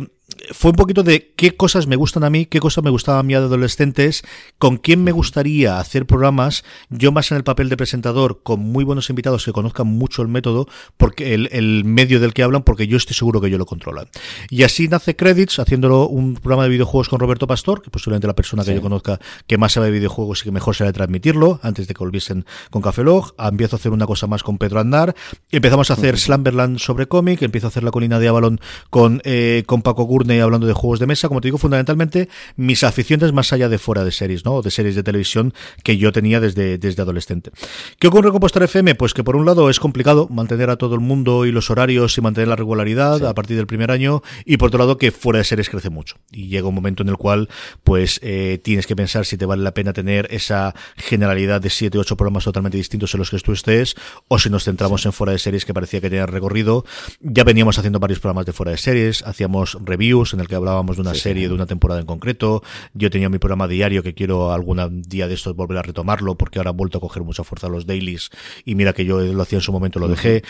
fue un poquito de qué cosas me gustan a mí, qué cosas me gustaban a mí de adolescentes, con quién me gustaría hacer programas, yo más en el papel de presentador, con muy buenos invitados que conozcan mucho el método, porque el, medio del que hablan, porque yo estoy seguro que yo lo controlan. Y así nace Credits, haciéndolo un programa de videojuegos con Roberto Pastor, que posiblemente la persona que yo conozca que más sabe de videojuegos y que mejor sabe transmitirlo, antes de que volviesen con Café Log. Empiezo a hacer una cosa más con Pedro Andar, empezamos a hacer Slamberland sobre cómic, empiezo a hacer la colina de Avalon con, eh, con Paco y hablando de juegos de mesa, como te digo, fundamentalmente mis aficiones más allá de fuera de series, ¿no? de series de televisión que yo tenía desde, desde adolescente. ¿Qué ocurre con Postar FM? Pues que por un lado es complicado mantener a todo el mundo y los horarios y mantener la regularidad a partir del primer año, y por otro lado que fuera de series crece mucho. Y llega un momento en el cual, pues, eh, tienes que pensar si te vale la pena tener esa generalidad de 7 o 8 programas totalmente distintos en los que tú estés, o si nos centramos en fuera de series que parecía que tenía recorrido. Ya veníamos haciendo varios programas de fuera de series, hacíamos reviews en el que hablábamos de una serie, de una temporada en concreto. Yo tenía mi programa diario que quiero algún día de estos volver a retomarlo porque ahora he vuelto a coger mucha fuerza los dailies y mira que yo lo hacía en su momento, lo dejé.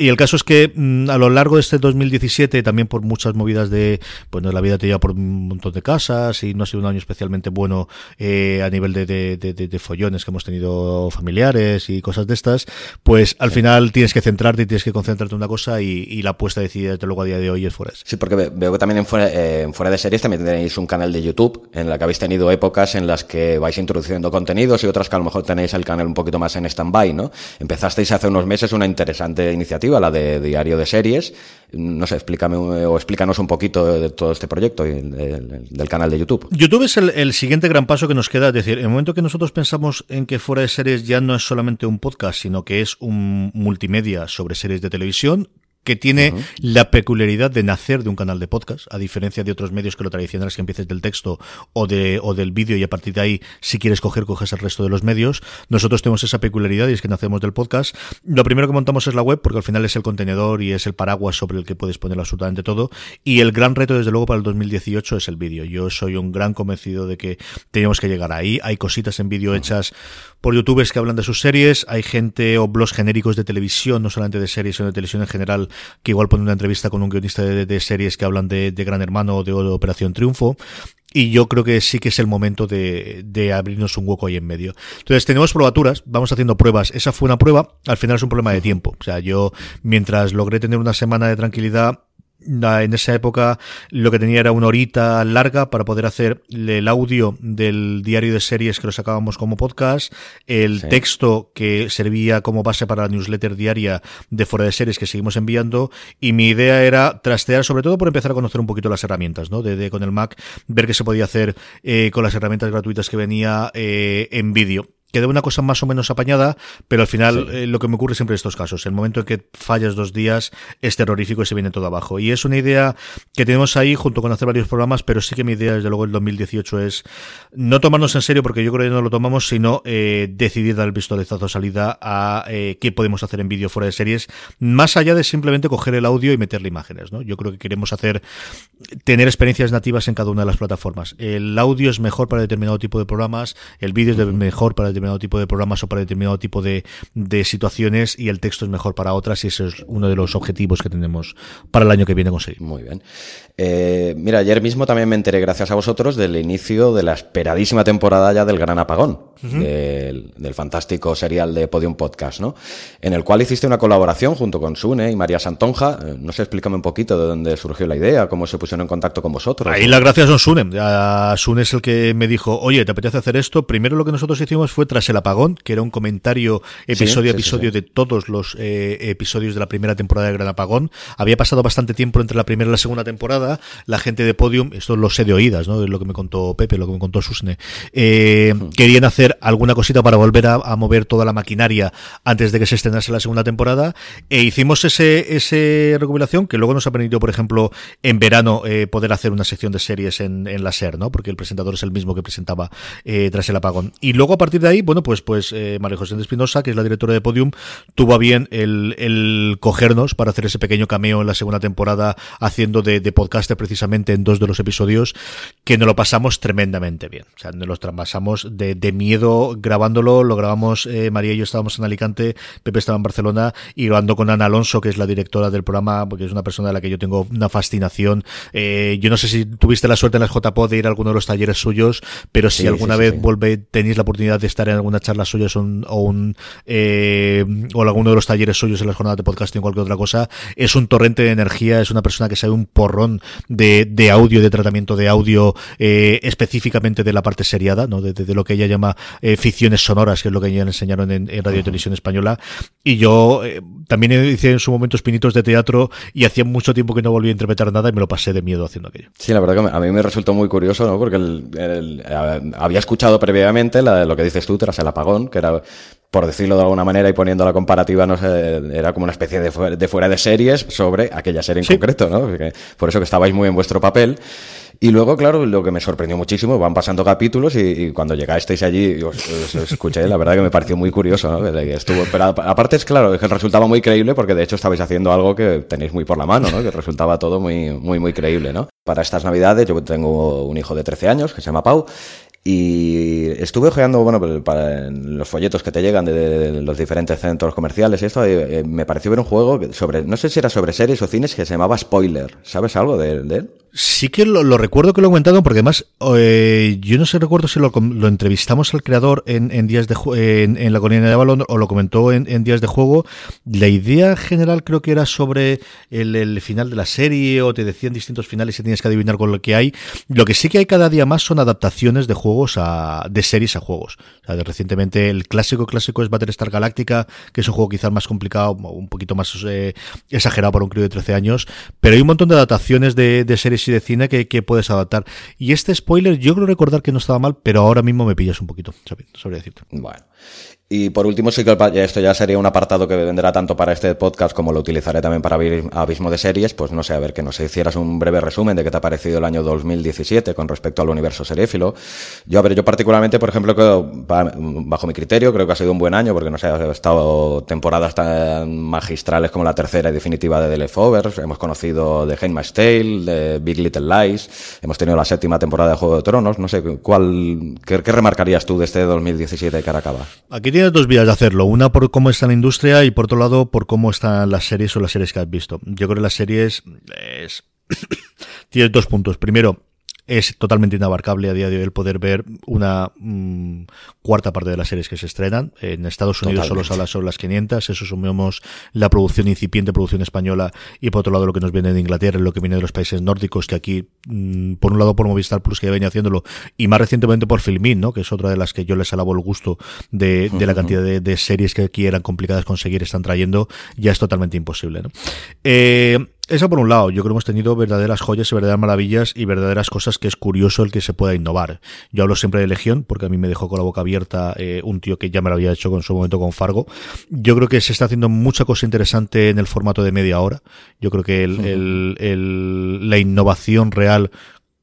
Y el caso es que mm, a lo largo de este 2017, también por muchas movidas de, pues la vida te lleva por un montón de casas y no ha sido un año especialmente bueno eh, a nivel de, de, de, follones que hemos tenido familiares y cosas de estas, pues al final tienes que centrarte y tienes que concentrarte en una cosa y, la apuesta decidida desde luego a día de hoy es Forest. Sí, porque veo que también en fuera, eh, en fuera de series también tenéis un canal de YouTube en la que habéis tenido épocas en las que vais introduciendo contenidos y otras que a lo mejor tenéis el canal un poquito más en stand-by, ¿no? Empezasteis hace unos meses una interesante iniciativa, la de Diario de Series. No sé, explícame o explícanos un poquito de todo este proyecto y del, canal de YouTube. YouTube es el, siguiente gran paso que nos queda. Es decir, en el momento que nosotros pensamos en que Fuera de Series ya no es solamente un podcast, sino que es un multimedia sobre series de televisión, que tiene la peculiaridad de nacer de un canal de podcast, a diferencia de otros medios que lo tradicionales que empieces del texto o de o del vídeo y a partir de ahí si quieres coger coges el resto de los medios. Nosotros tenemos esa peculiaridad y es que nacemos del podcast. Lo primero que montamos es la web porque al final es el contenedor y es el paraguas sobre el que puedes poner absolutamente todo y el gran reto desde luego para el 2018 es el vídeo. Yo soy un gran convencido de que tenemos que llegar ahí. Hay cositas en vídeo hechas por youtubers que hablan de sus series, hay gente o blogs genéricos de televisión, no solamente de series, sino de televisión en general, que igual ponen una entrevista con un guionista de, series que hablan de, Gran Hermano o de, Operación Triunfo. Y yo creo que sí que es el momento de, de, abrirnos un hueco ahí en medio. Entonces, tenemos probaturas, vamos haciendo pruebas. Esa fue una prueba, al final es un problema de tiempo. O sea, yo, mientras logré tener una semana de tranquilidad, en esa época lo que tenía era una horita larga para poder hacer el audio del diario de series que lo sacábamos como podcast, el texto que servía como base para la newsletter diaria de fuera de series que seguimos enviando y mi idea era trastear sobre todo por empezar a conocer un poquito las herramientas, ¿no? De, con el Mac, ver qué se podía hacer eh, con las herramientas gratuitas que venía eh, en vídeo queda una cosa más o menos apañada, pero al final eh, lo que me ocurre siempre en estos casos, el momento en que fallas dos días es terrorífico y se viene todo abajo. Y es una idea que tenemos ahí junto con hacer varios programas, pero sí que mi idea desde luego el 2018 es no tomarnos en serio, porque yo creo que no lo tomamos, sino eh, decidir dar el pistoletazo salida a eh, qué podemos hacer en vídeo fuera de series, más allá de simplemente coger el audio y meterle imágenes. ¿no? Yo creo que queremos hacer, tener experiencias nativas en cada una de las plataformas. El audio es mejor para determinado tipo de programas, el vídeo es mejor para determinado tipo de programas o para determinado tipo de, de situaciones y el texto es mejor para otras y ese es uno de los objetivos que tenemos para el año que viene conseguir. Muy bien. Eh, mira, ayer mismo también me enteré, gracias a vosotros, del inicio de la esperadísima temporada ya del Gran Apagón, del, fantástico serial de Podium Podcast, ¿no? En el cual hiciste una colaboración junto con Sune y María Santonja. Eh, no sé, explícame un poquito de dónde surgió la idea, cómo se pusieron en contacto con vosotros. Ahí las gracias son Sune. Sune es el que me dijo, oye, ¿te apetece hacer esto? Primero lo que nosotros hicimos fue tras el apagón, que era un comentario episodio a episodio de todos los eh, episodios de la primera temporada de Gran Apagón. Había pasado bastante tiempo entre la primera y la segunda temporada. La gente de Podium, esto lo sé de oídas, ¿no? Es lo que me contó Pepe, lo que me contó Susne. Eh, querían hacer alguna cosita para volver a, mover toda la maquinaria antes de que se estrenase la segunda temporada. E hicimos ese, ese recopilación que luego nos ha permitido, por ejemplo, en verano eh, poder hacer una sección de series en, en, la SER, ¿no? Porque el presentador es el mismo que presentaba tras el apagón. Y luego a partir de ahí, bueno, pues pues, eh, María José de Espinosa, que es la directora de Podium, tuvo a bien el, cogernos para hacer ese pequeño cameo en la segunda temporada haciendo de, de podcaster precisamente en dos de los episodios, que nos lo pasamos tremendamente bien. O sea, nos lo pasamos de, miedo grabándolo, lo grabamos, eh, María y yo estábamos en Alicante, Pepe estaba en Barcelona, y grabando con Ana Alonso, que es la directora del programa, porque es una persona de la que yo tengo una fascinación. Eh, yo no sé si tuviste la suerte en las JPod de ir a alguno de los talleres suyos, pero si alguna vez vuelve, tenéis la oportunidad de estar en alguna charla suyas o un eh, o alguno de los talleres suyos en las jornadas de podcasting o cualquier otra cosa, es un torrente de energía, es una persona que sabe un porrón de, de audio, de tratamiento de audio, eh, específicamente de la parte seriada, ¿no? De, lo que ella llama eh, ficciones sonoras, que es lo que ella le enseñaron en, Radio y Televisión Española. Y yo también hice en su momento espinitos de teatro y hacía mucho tiempo que no volví a interpretar nada y me lo pasé de miedo haciendo aquello. Sí, la verdad que a mí me resultó muy curioso, ¿no? Porque había escuchado previamente la, lo que dices tú tras el apagón, que era por decirlo de alguna manera y poniendo la comparativa, no sé, era como una especie de, fuera de series sobre aquella serie en concreto, ¿no? por eso que estabais muy en vuestro papel. Y luego, claro, lo que me sorprendió muchísimo, van pasando capítulos y, cuando llegasteis allí, os, escuché, la verdad que me pareció muy curioso, ¿no? Estuvo, pero aparte es claro, que resultaba muy creíble porque de hecho estabais haciendo algo que tenéis muy por la mano, ¿no? Que resultaba todo muy, muy, muy creíble, ¿no? Para estas navidades yo tengo un hijo de 13 años que se llama Pau Y estuve ojeando, bueno, pues, para los folletos que te llegan de, los diferentes centros comerciales y esto, eh, me pareció ver un juego sobre, no sé si era sobre series o cines que se llamaba Spoiler. ¿Sabes algo de, él? Sí que lo, recuerdo que lo he comentado porque además eh, yo no sé recuerdo si lo, entrevistamos al creador en, días de en, en, la colina de Avalon o lo comentó en, días de juego. La idea general creo que era sobre el, final de la serie o te decían distintos finales y tienes que adivinar con lo que hay. Lo que sí que hay cada día más son adaptaciones de juegos a, de series a juegos. O sea, recientemente el clásico clásico es Battlestar Galactica, que es un juego quizás más complicado, un poquito más eh, exagerado para un crío de 13 años, pero hay un montón de adaptaciones de, series y de cine que, que, puedes adaptar. Y este spoiler, yo creo recordar que no estaba mal, pero ahora mismo me pillas un poquito, sobre decirte. Bueno. Y por último, sí que esto ya sería un apartado que vendrá tanto para este podcast como lo utilizaré también para Abismo de Series. Pues no sé, a ver, que nos hicieras un breve resumen de qué te ha parecido el año 2017 con respecto al universo seréfilo. Yo, a ver, yo particularmente, por ejemplo, bajo mi criterio, creo que ha sido un buen año porque, no sé, estado temporadas tan magistrales como la tercera y definitiva de The Leftovers. Hemos conocido The Handmaid's Tale, de Big Little Lies. Hemos tenido la séptima temporada de Juego de Tronos. No sé, ¿cuál, qué, remarcarías tú de este 2017 que ahora acaba? Aquí tienes dos vías de hacerlo. Una por cómo está la industria y por otro lado por cómo están las series o las series que has visto. Yo creo que las series es... (coughs) tienes dos puntos. Primero, es totalmente inabarcable a día de hoy el poder ver una mm, cuarta parte de las series que se estrenan. En Estados Unidos solo se habla sobre las 500, eso sumemos la producción incipiente, producción española, y por otro lado lo que nos viene de Inglaterra, lo que viene de los países nórdicos, que aquí, mm, por un lado por Movistar Plus, que ya venía haciéndolo, y más recientemente por Filmin, ¿no? que es otra de las que yo les alabo el gusto de, la cantidad de, series que aquí eran complicadas conseguir, están trayendo, ya es totalmente imposible. ¿no? Eh, eso por un lado, yo creo que hemos tenido verdaderas joyas y verdaderas maravillas y verdaderas cosas que es curioso el que se pueda innovar. Yo hablo siempre de Legión, porque a mí me dejó con la boca abierta eh, un tío que ya me lo había hecho con su momento con Fargo. Yo creo que se está haciendo mucha cosa interesante en el formato de media hora. Yo creo que la innovación real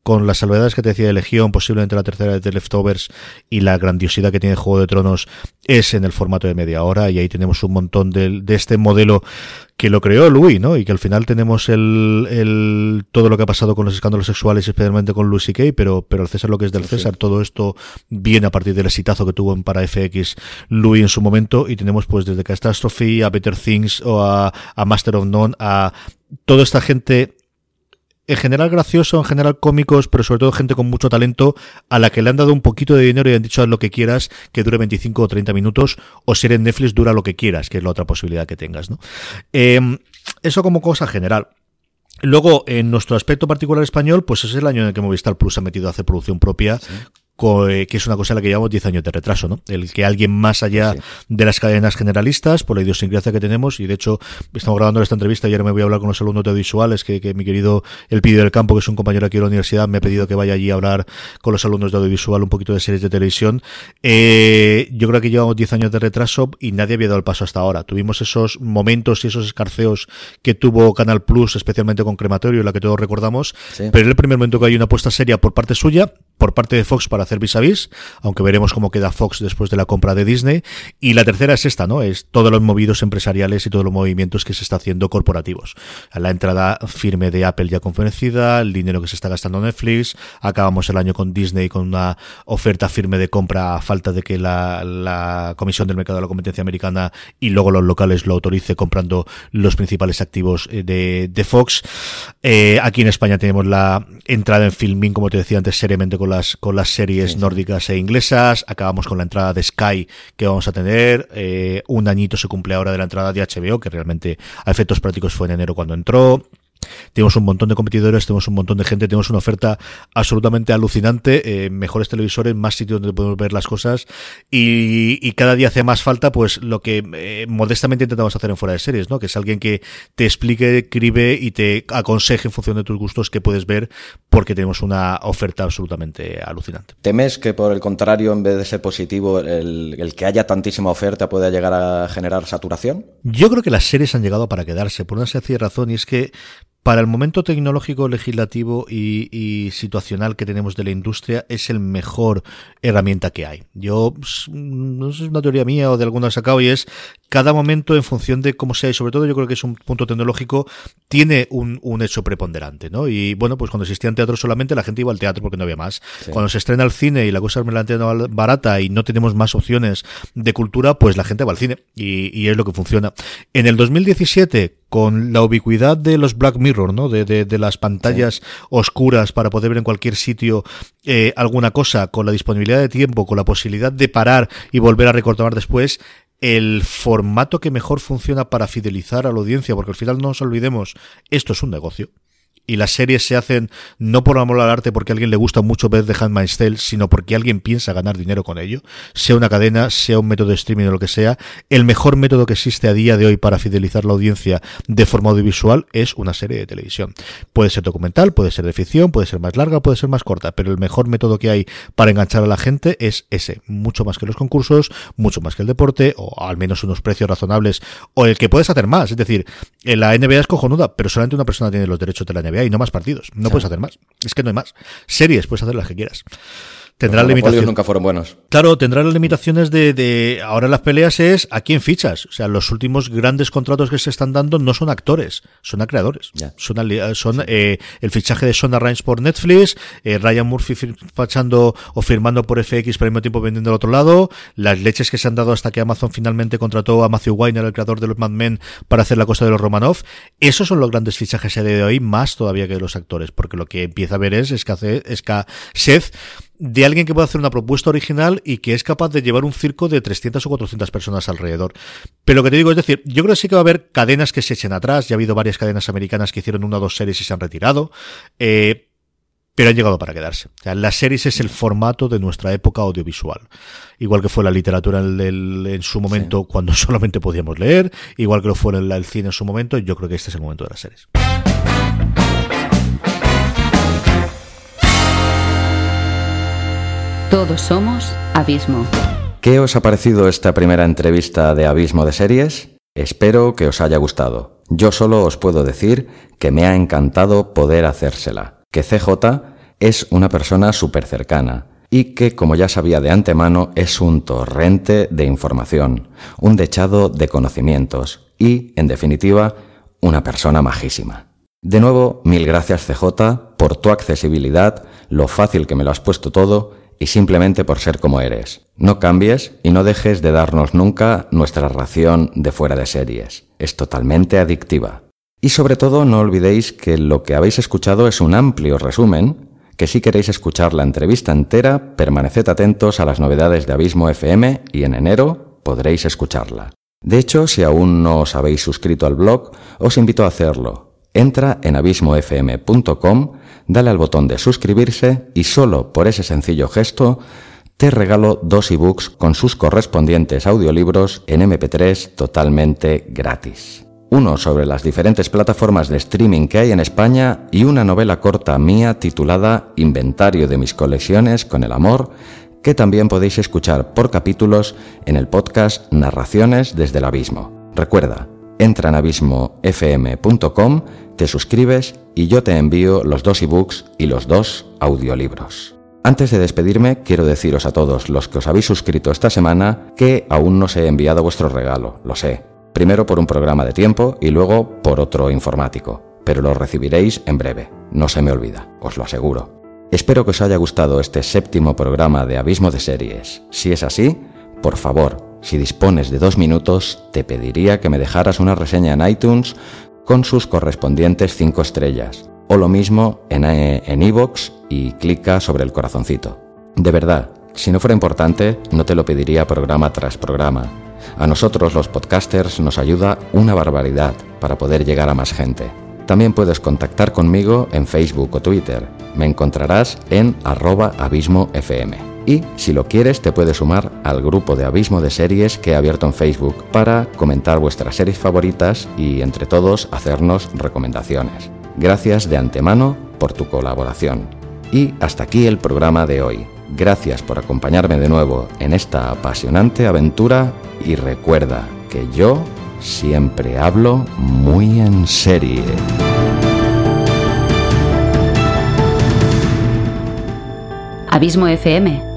con las salvedades que te decía de Legión, posiblemente la tercera de Leftovers y la grandiosidad que tiene Juego de Tronos es en el formato de media hora y ahí tenemos un montón de, de este modelo que lo creó Louis, ¿no? Y que al final tenemos el, el, todo lo que ha pasado con los escándalos sexuales, especialmente con Louis C.K., pero, pero el César lo que es del César, todo esto viene a partir del exitazo que tuvo en para FX Louis en su momento y tenemos pues desde Catastrophe a Better Things o a, a Master of None a toda esta gente en general gracioso, en general cómicos, pero sobre todo gente con mucho talento, a la que le han dado un poquito de dinero y han dicho haz lo que quieras, que dure 25 o 30 minutos, o si eres Netflix dura lo que quieras, que es la otra posibilidad que tengas, ¿no? Em, eso como cosa general. Luego, en nuestro aspecto particular español, pues es el año en el que Movistar Plus ha metido a hacer producción propia, que es una cosa en la que llevamos 10 años de retraso, ¿no? El que alguien más allá de las cadenas generalistas, por la idiosincrasia que tenemos, y de hecho estamos grabando esta entrevista y ahora me voy a hablar con los alumnos de audiovisuales, que, que mi querido El Pidio del Campo, que es un compañero aquí de la universidad, me ha pedido que vaya allí a hablar con los alumnos de audiovisual un poquito de series de televisión. Eh, yo creo que llevamos 10 años de retraso y nadie había dado el paso hasta ahora. Tuvimos esos momentos y esos escarceos que tuvo Canal Plus, especialmente con Crematorio, la que todos recordamos, pero en el primer momento que hay una apuesta seria por parte suya, por parte de Fox para hacer vis a vis, aunque veremos cómo queda Fox después de la compra de Disney. Y la tercera es esta, ¿no? Es todos los movidos empresariales y todos los movimientos que se está haciendo corporativos. La entrada firme de Apple ya convencida, el dinero que se está gastando Netflix, acabamos el año con Disney con una oferta firme de compra a falta de que la, la Comisión del Mercado de la Competencia Americana y luego los locales lo autorice comprando los principales activos eh, de, de Fox. Eh, aquí en España tenemos la entrada en filming, como te decía antes, seriamente con las, con las series nórdicas e inglesas. Acabamos con la entrada de Sky que vamos a tener. Eh, un añito se cumple ahora de la entrada de HBO, que realmente a efectos prácticos fue en enero cuando entró. Tenemos un montón de competidores, tenemos un montón de gente, tenemos una oferta absolutamente alucinante, eh, mejores televisores, más sitios donde podemos ver las cosas y, cada día hace más falta pues lo que eh, modestamente intentamos hacer en fuera de series, ¿no? Que es alguien que te explique, escribe y te aconseje en función de tus gustos que puedes ver porque tenemos una oferta absolutamente alucinante. ¿Temes que por el contrario, en vez de ser positivo, el, el que haya tantísima oferta pueda llegar a generar saturación? Yo creo que las series han llegado para quedarse por una sencilla razón y es que para el momento tecnológico, legislativo y, situacional que tenemos de la industria, es el mejor herramienta que hay. Yo, no sé es una teoría mía o de alguna sacado, y es cada momento en función de cómo sea, y sobre todo yo creo que es un punto tecnológico, tiene un, hecho preponderante, ¿no? Y bueno, pues cuando existían teatro solamente, la gente iba al teatro porque no había más. Cuando se estrena el cine y la cosa es relativamente barata y no tenemos más opciones de cultura, pues la gente va al cine y, y es lo que funciona. En el 2017, con la ubicuidad de los Black Mirror, ¿no? De, de, las pantallas oscuras para poder ver en cualquier sitio eh, alguna cosa, con la disponibilidad de tiempo, con la posibilidad de parar y volver a recortar después, el formato que mejor funciona para fidelizar a la audiencia, porque al final no nos olvidemos, esto es un negocio y las series se hacen no por amor al arte porque a alguien le gusta mucho ver The Handmaid's Tale, sino porque alguien piensa ganar dinero con ello, sea una cadena, sea un método de streaming o lo que sea, el mejor método que existe a día de hoy para fidelizar la audiencia de forma audiovisual es una serie de televisión. Puede ser documental, puede ser de ficción, puede ser más larga, puede ser más corta, pero el mejor método que hay para enganchar a la gente es ese, mucho más que los concursos, mucho más que el deporte, o al menos unos precios razonables, o el que puedes hacer más, es decir, la NBA es cojonuda, pero solamente una persona tiene los derechos de la NBA y no más partidos. No puedes hacer más. Es que no hay más. Series, puedes hacer las que quieras. Tendrá limitaciones. nunca fueron buenos. Claro, tendrá las limitaciones de, de, Ahora las peleas es a quién fichas. O sea, los últimos grandes contratos que se están dando no son actores, son a creadores. Son, son eh, el fichaje de Sonda Rhimes por Netflix, eh, Ryan Murphy fichando o firmando por FX, pero al mismo tiempo vendiendo al otro lado, las leches que se han dado hasta que Amazon finalmente contrató a Matthew Weiner, el creador de los Mad Men, para hacer la cosa de los Romanov. Esos son los grandes fichajes a día de hoy, más todavía que los actores, porque lo que empieza a ver es, es que, de alguien que puede hacer una propuesta original y que es capaz de llevar un circo de 300 o 400 personas alrededor. Pero lo que te digo es decir, yo creo que sí que va a haber cadenas que se echen atrás, ya ha habido varias cadenas americanas que hicieron una o dos series y se han retirado, eh, pero han llegado para quedarse. O sea, las series es el formato de nuestra época audiovisual. Igual que fue la literatura en, su momento cuando (laughs) solamente podíamos leer, igual que lo fue el cine en su momento, yo creo que este es el momento de las series. Todos somos Abismo. ¿Qué os ha parecido esta primera entrevista de Abismo de Series? Espero que os haya gustado. Yo solo os puedo decir que me ha encantado poder hacérsela, que CJ es una persona súper cercana y que, como ya sabía de antemano, es un torrente de información, un dechado de conocimientos y, en definitiva, una persona majísima. De nuevo, mil gracias CJ por tu accesibilidad, lo fácil que me lo has puesto todo y simplemente por ser como eres. No cambies y no dejes de darnos nunca nuestra ración de fuera de series. Es totalmente adictiva. Y sobre todo no olvidéis que lo que habéis escuchado es un amplio resumen, que si queréis escuchar la entrevista entera, permaneced atentos a las novedades de Abismo FM y en enero podréis escucharla. De hecho, si aún no os habéis suscrito al blog, os invito a hacerlo. Entra en abismofm.com dale al botón de suscribirse y solo por ese sencillo gesto te regalo dos ebooks con sus correspondientes audiolibros en MP3 totalmente gratis. Uno sobre las diferentes plataformas de streaming que hay en España y una novela corta mía titulada Inventario de mis colecciones con el amor, que también podéis escuchar por capítulos en el podcast Narraciones desde el Abismo. Recuerda, entra en abismofm.com, te suscribes y yo te envío los dos ebooks y los dos audiolibros. Antes de despedirme, quiero deciros a todos los que os habéis suscrito esta semana que aún no os he enviado vuestro regalo, lo sé. Primero por un programa de tiempo y luego por otro informático, pero lo recibiréis en breve, no se me olvida, os lo aseguro. Espero que os haya gustado este séptimo programa de Abismo de Series. Si es así, por favor, si dispones de dos minutos, te pediría que me dejaras una reseña en iTunes con sus correspondientes cinco estrellas, o lo mismo en iVoox y clica sobre el corazoncito. De verdad, si no fuera importante, no te lo pediría programa tras programa. A nosotros los podcasters nos ayuda una barbaridad para poder llegar a más gente. También puedes contactar conmigo en Facebook o Twitter. Me encontrarás en arroba abismofm y si lo quieres te puedes sumar al grupo de Abismo de Series que he abierto en Facebook para comentar vuestras series favoritas y entre todos hacernos recomendaciones. Gracias de antemano por tu colaboración. Y hasta aquí el programa de hoy. Gracias por acompañarme de nuevo en esta apasionante aventura y recuerda que yo siempre hablo muy en serie. Abismo FM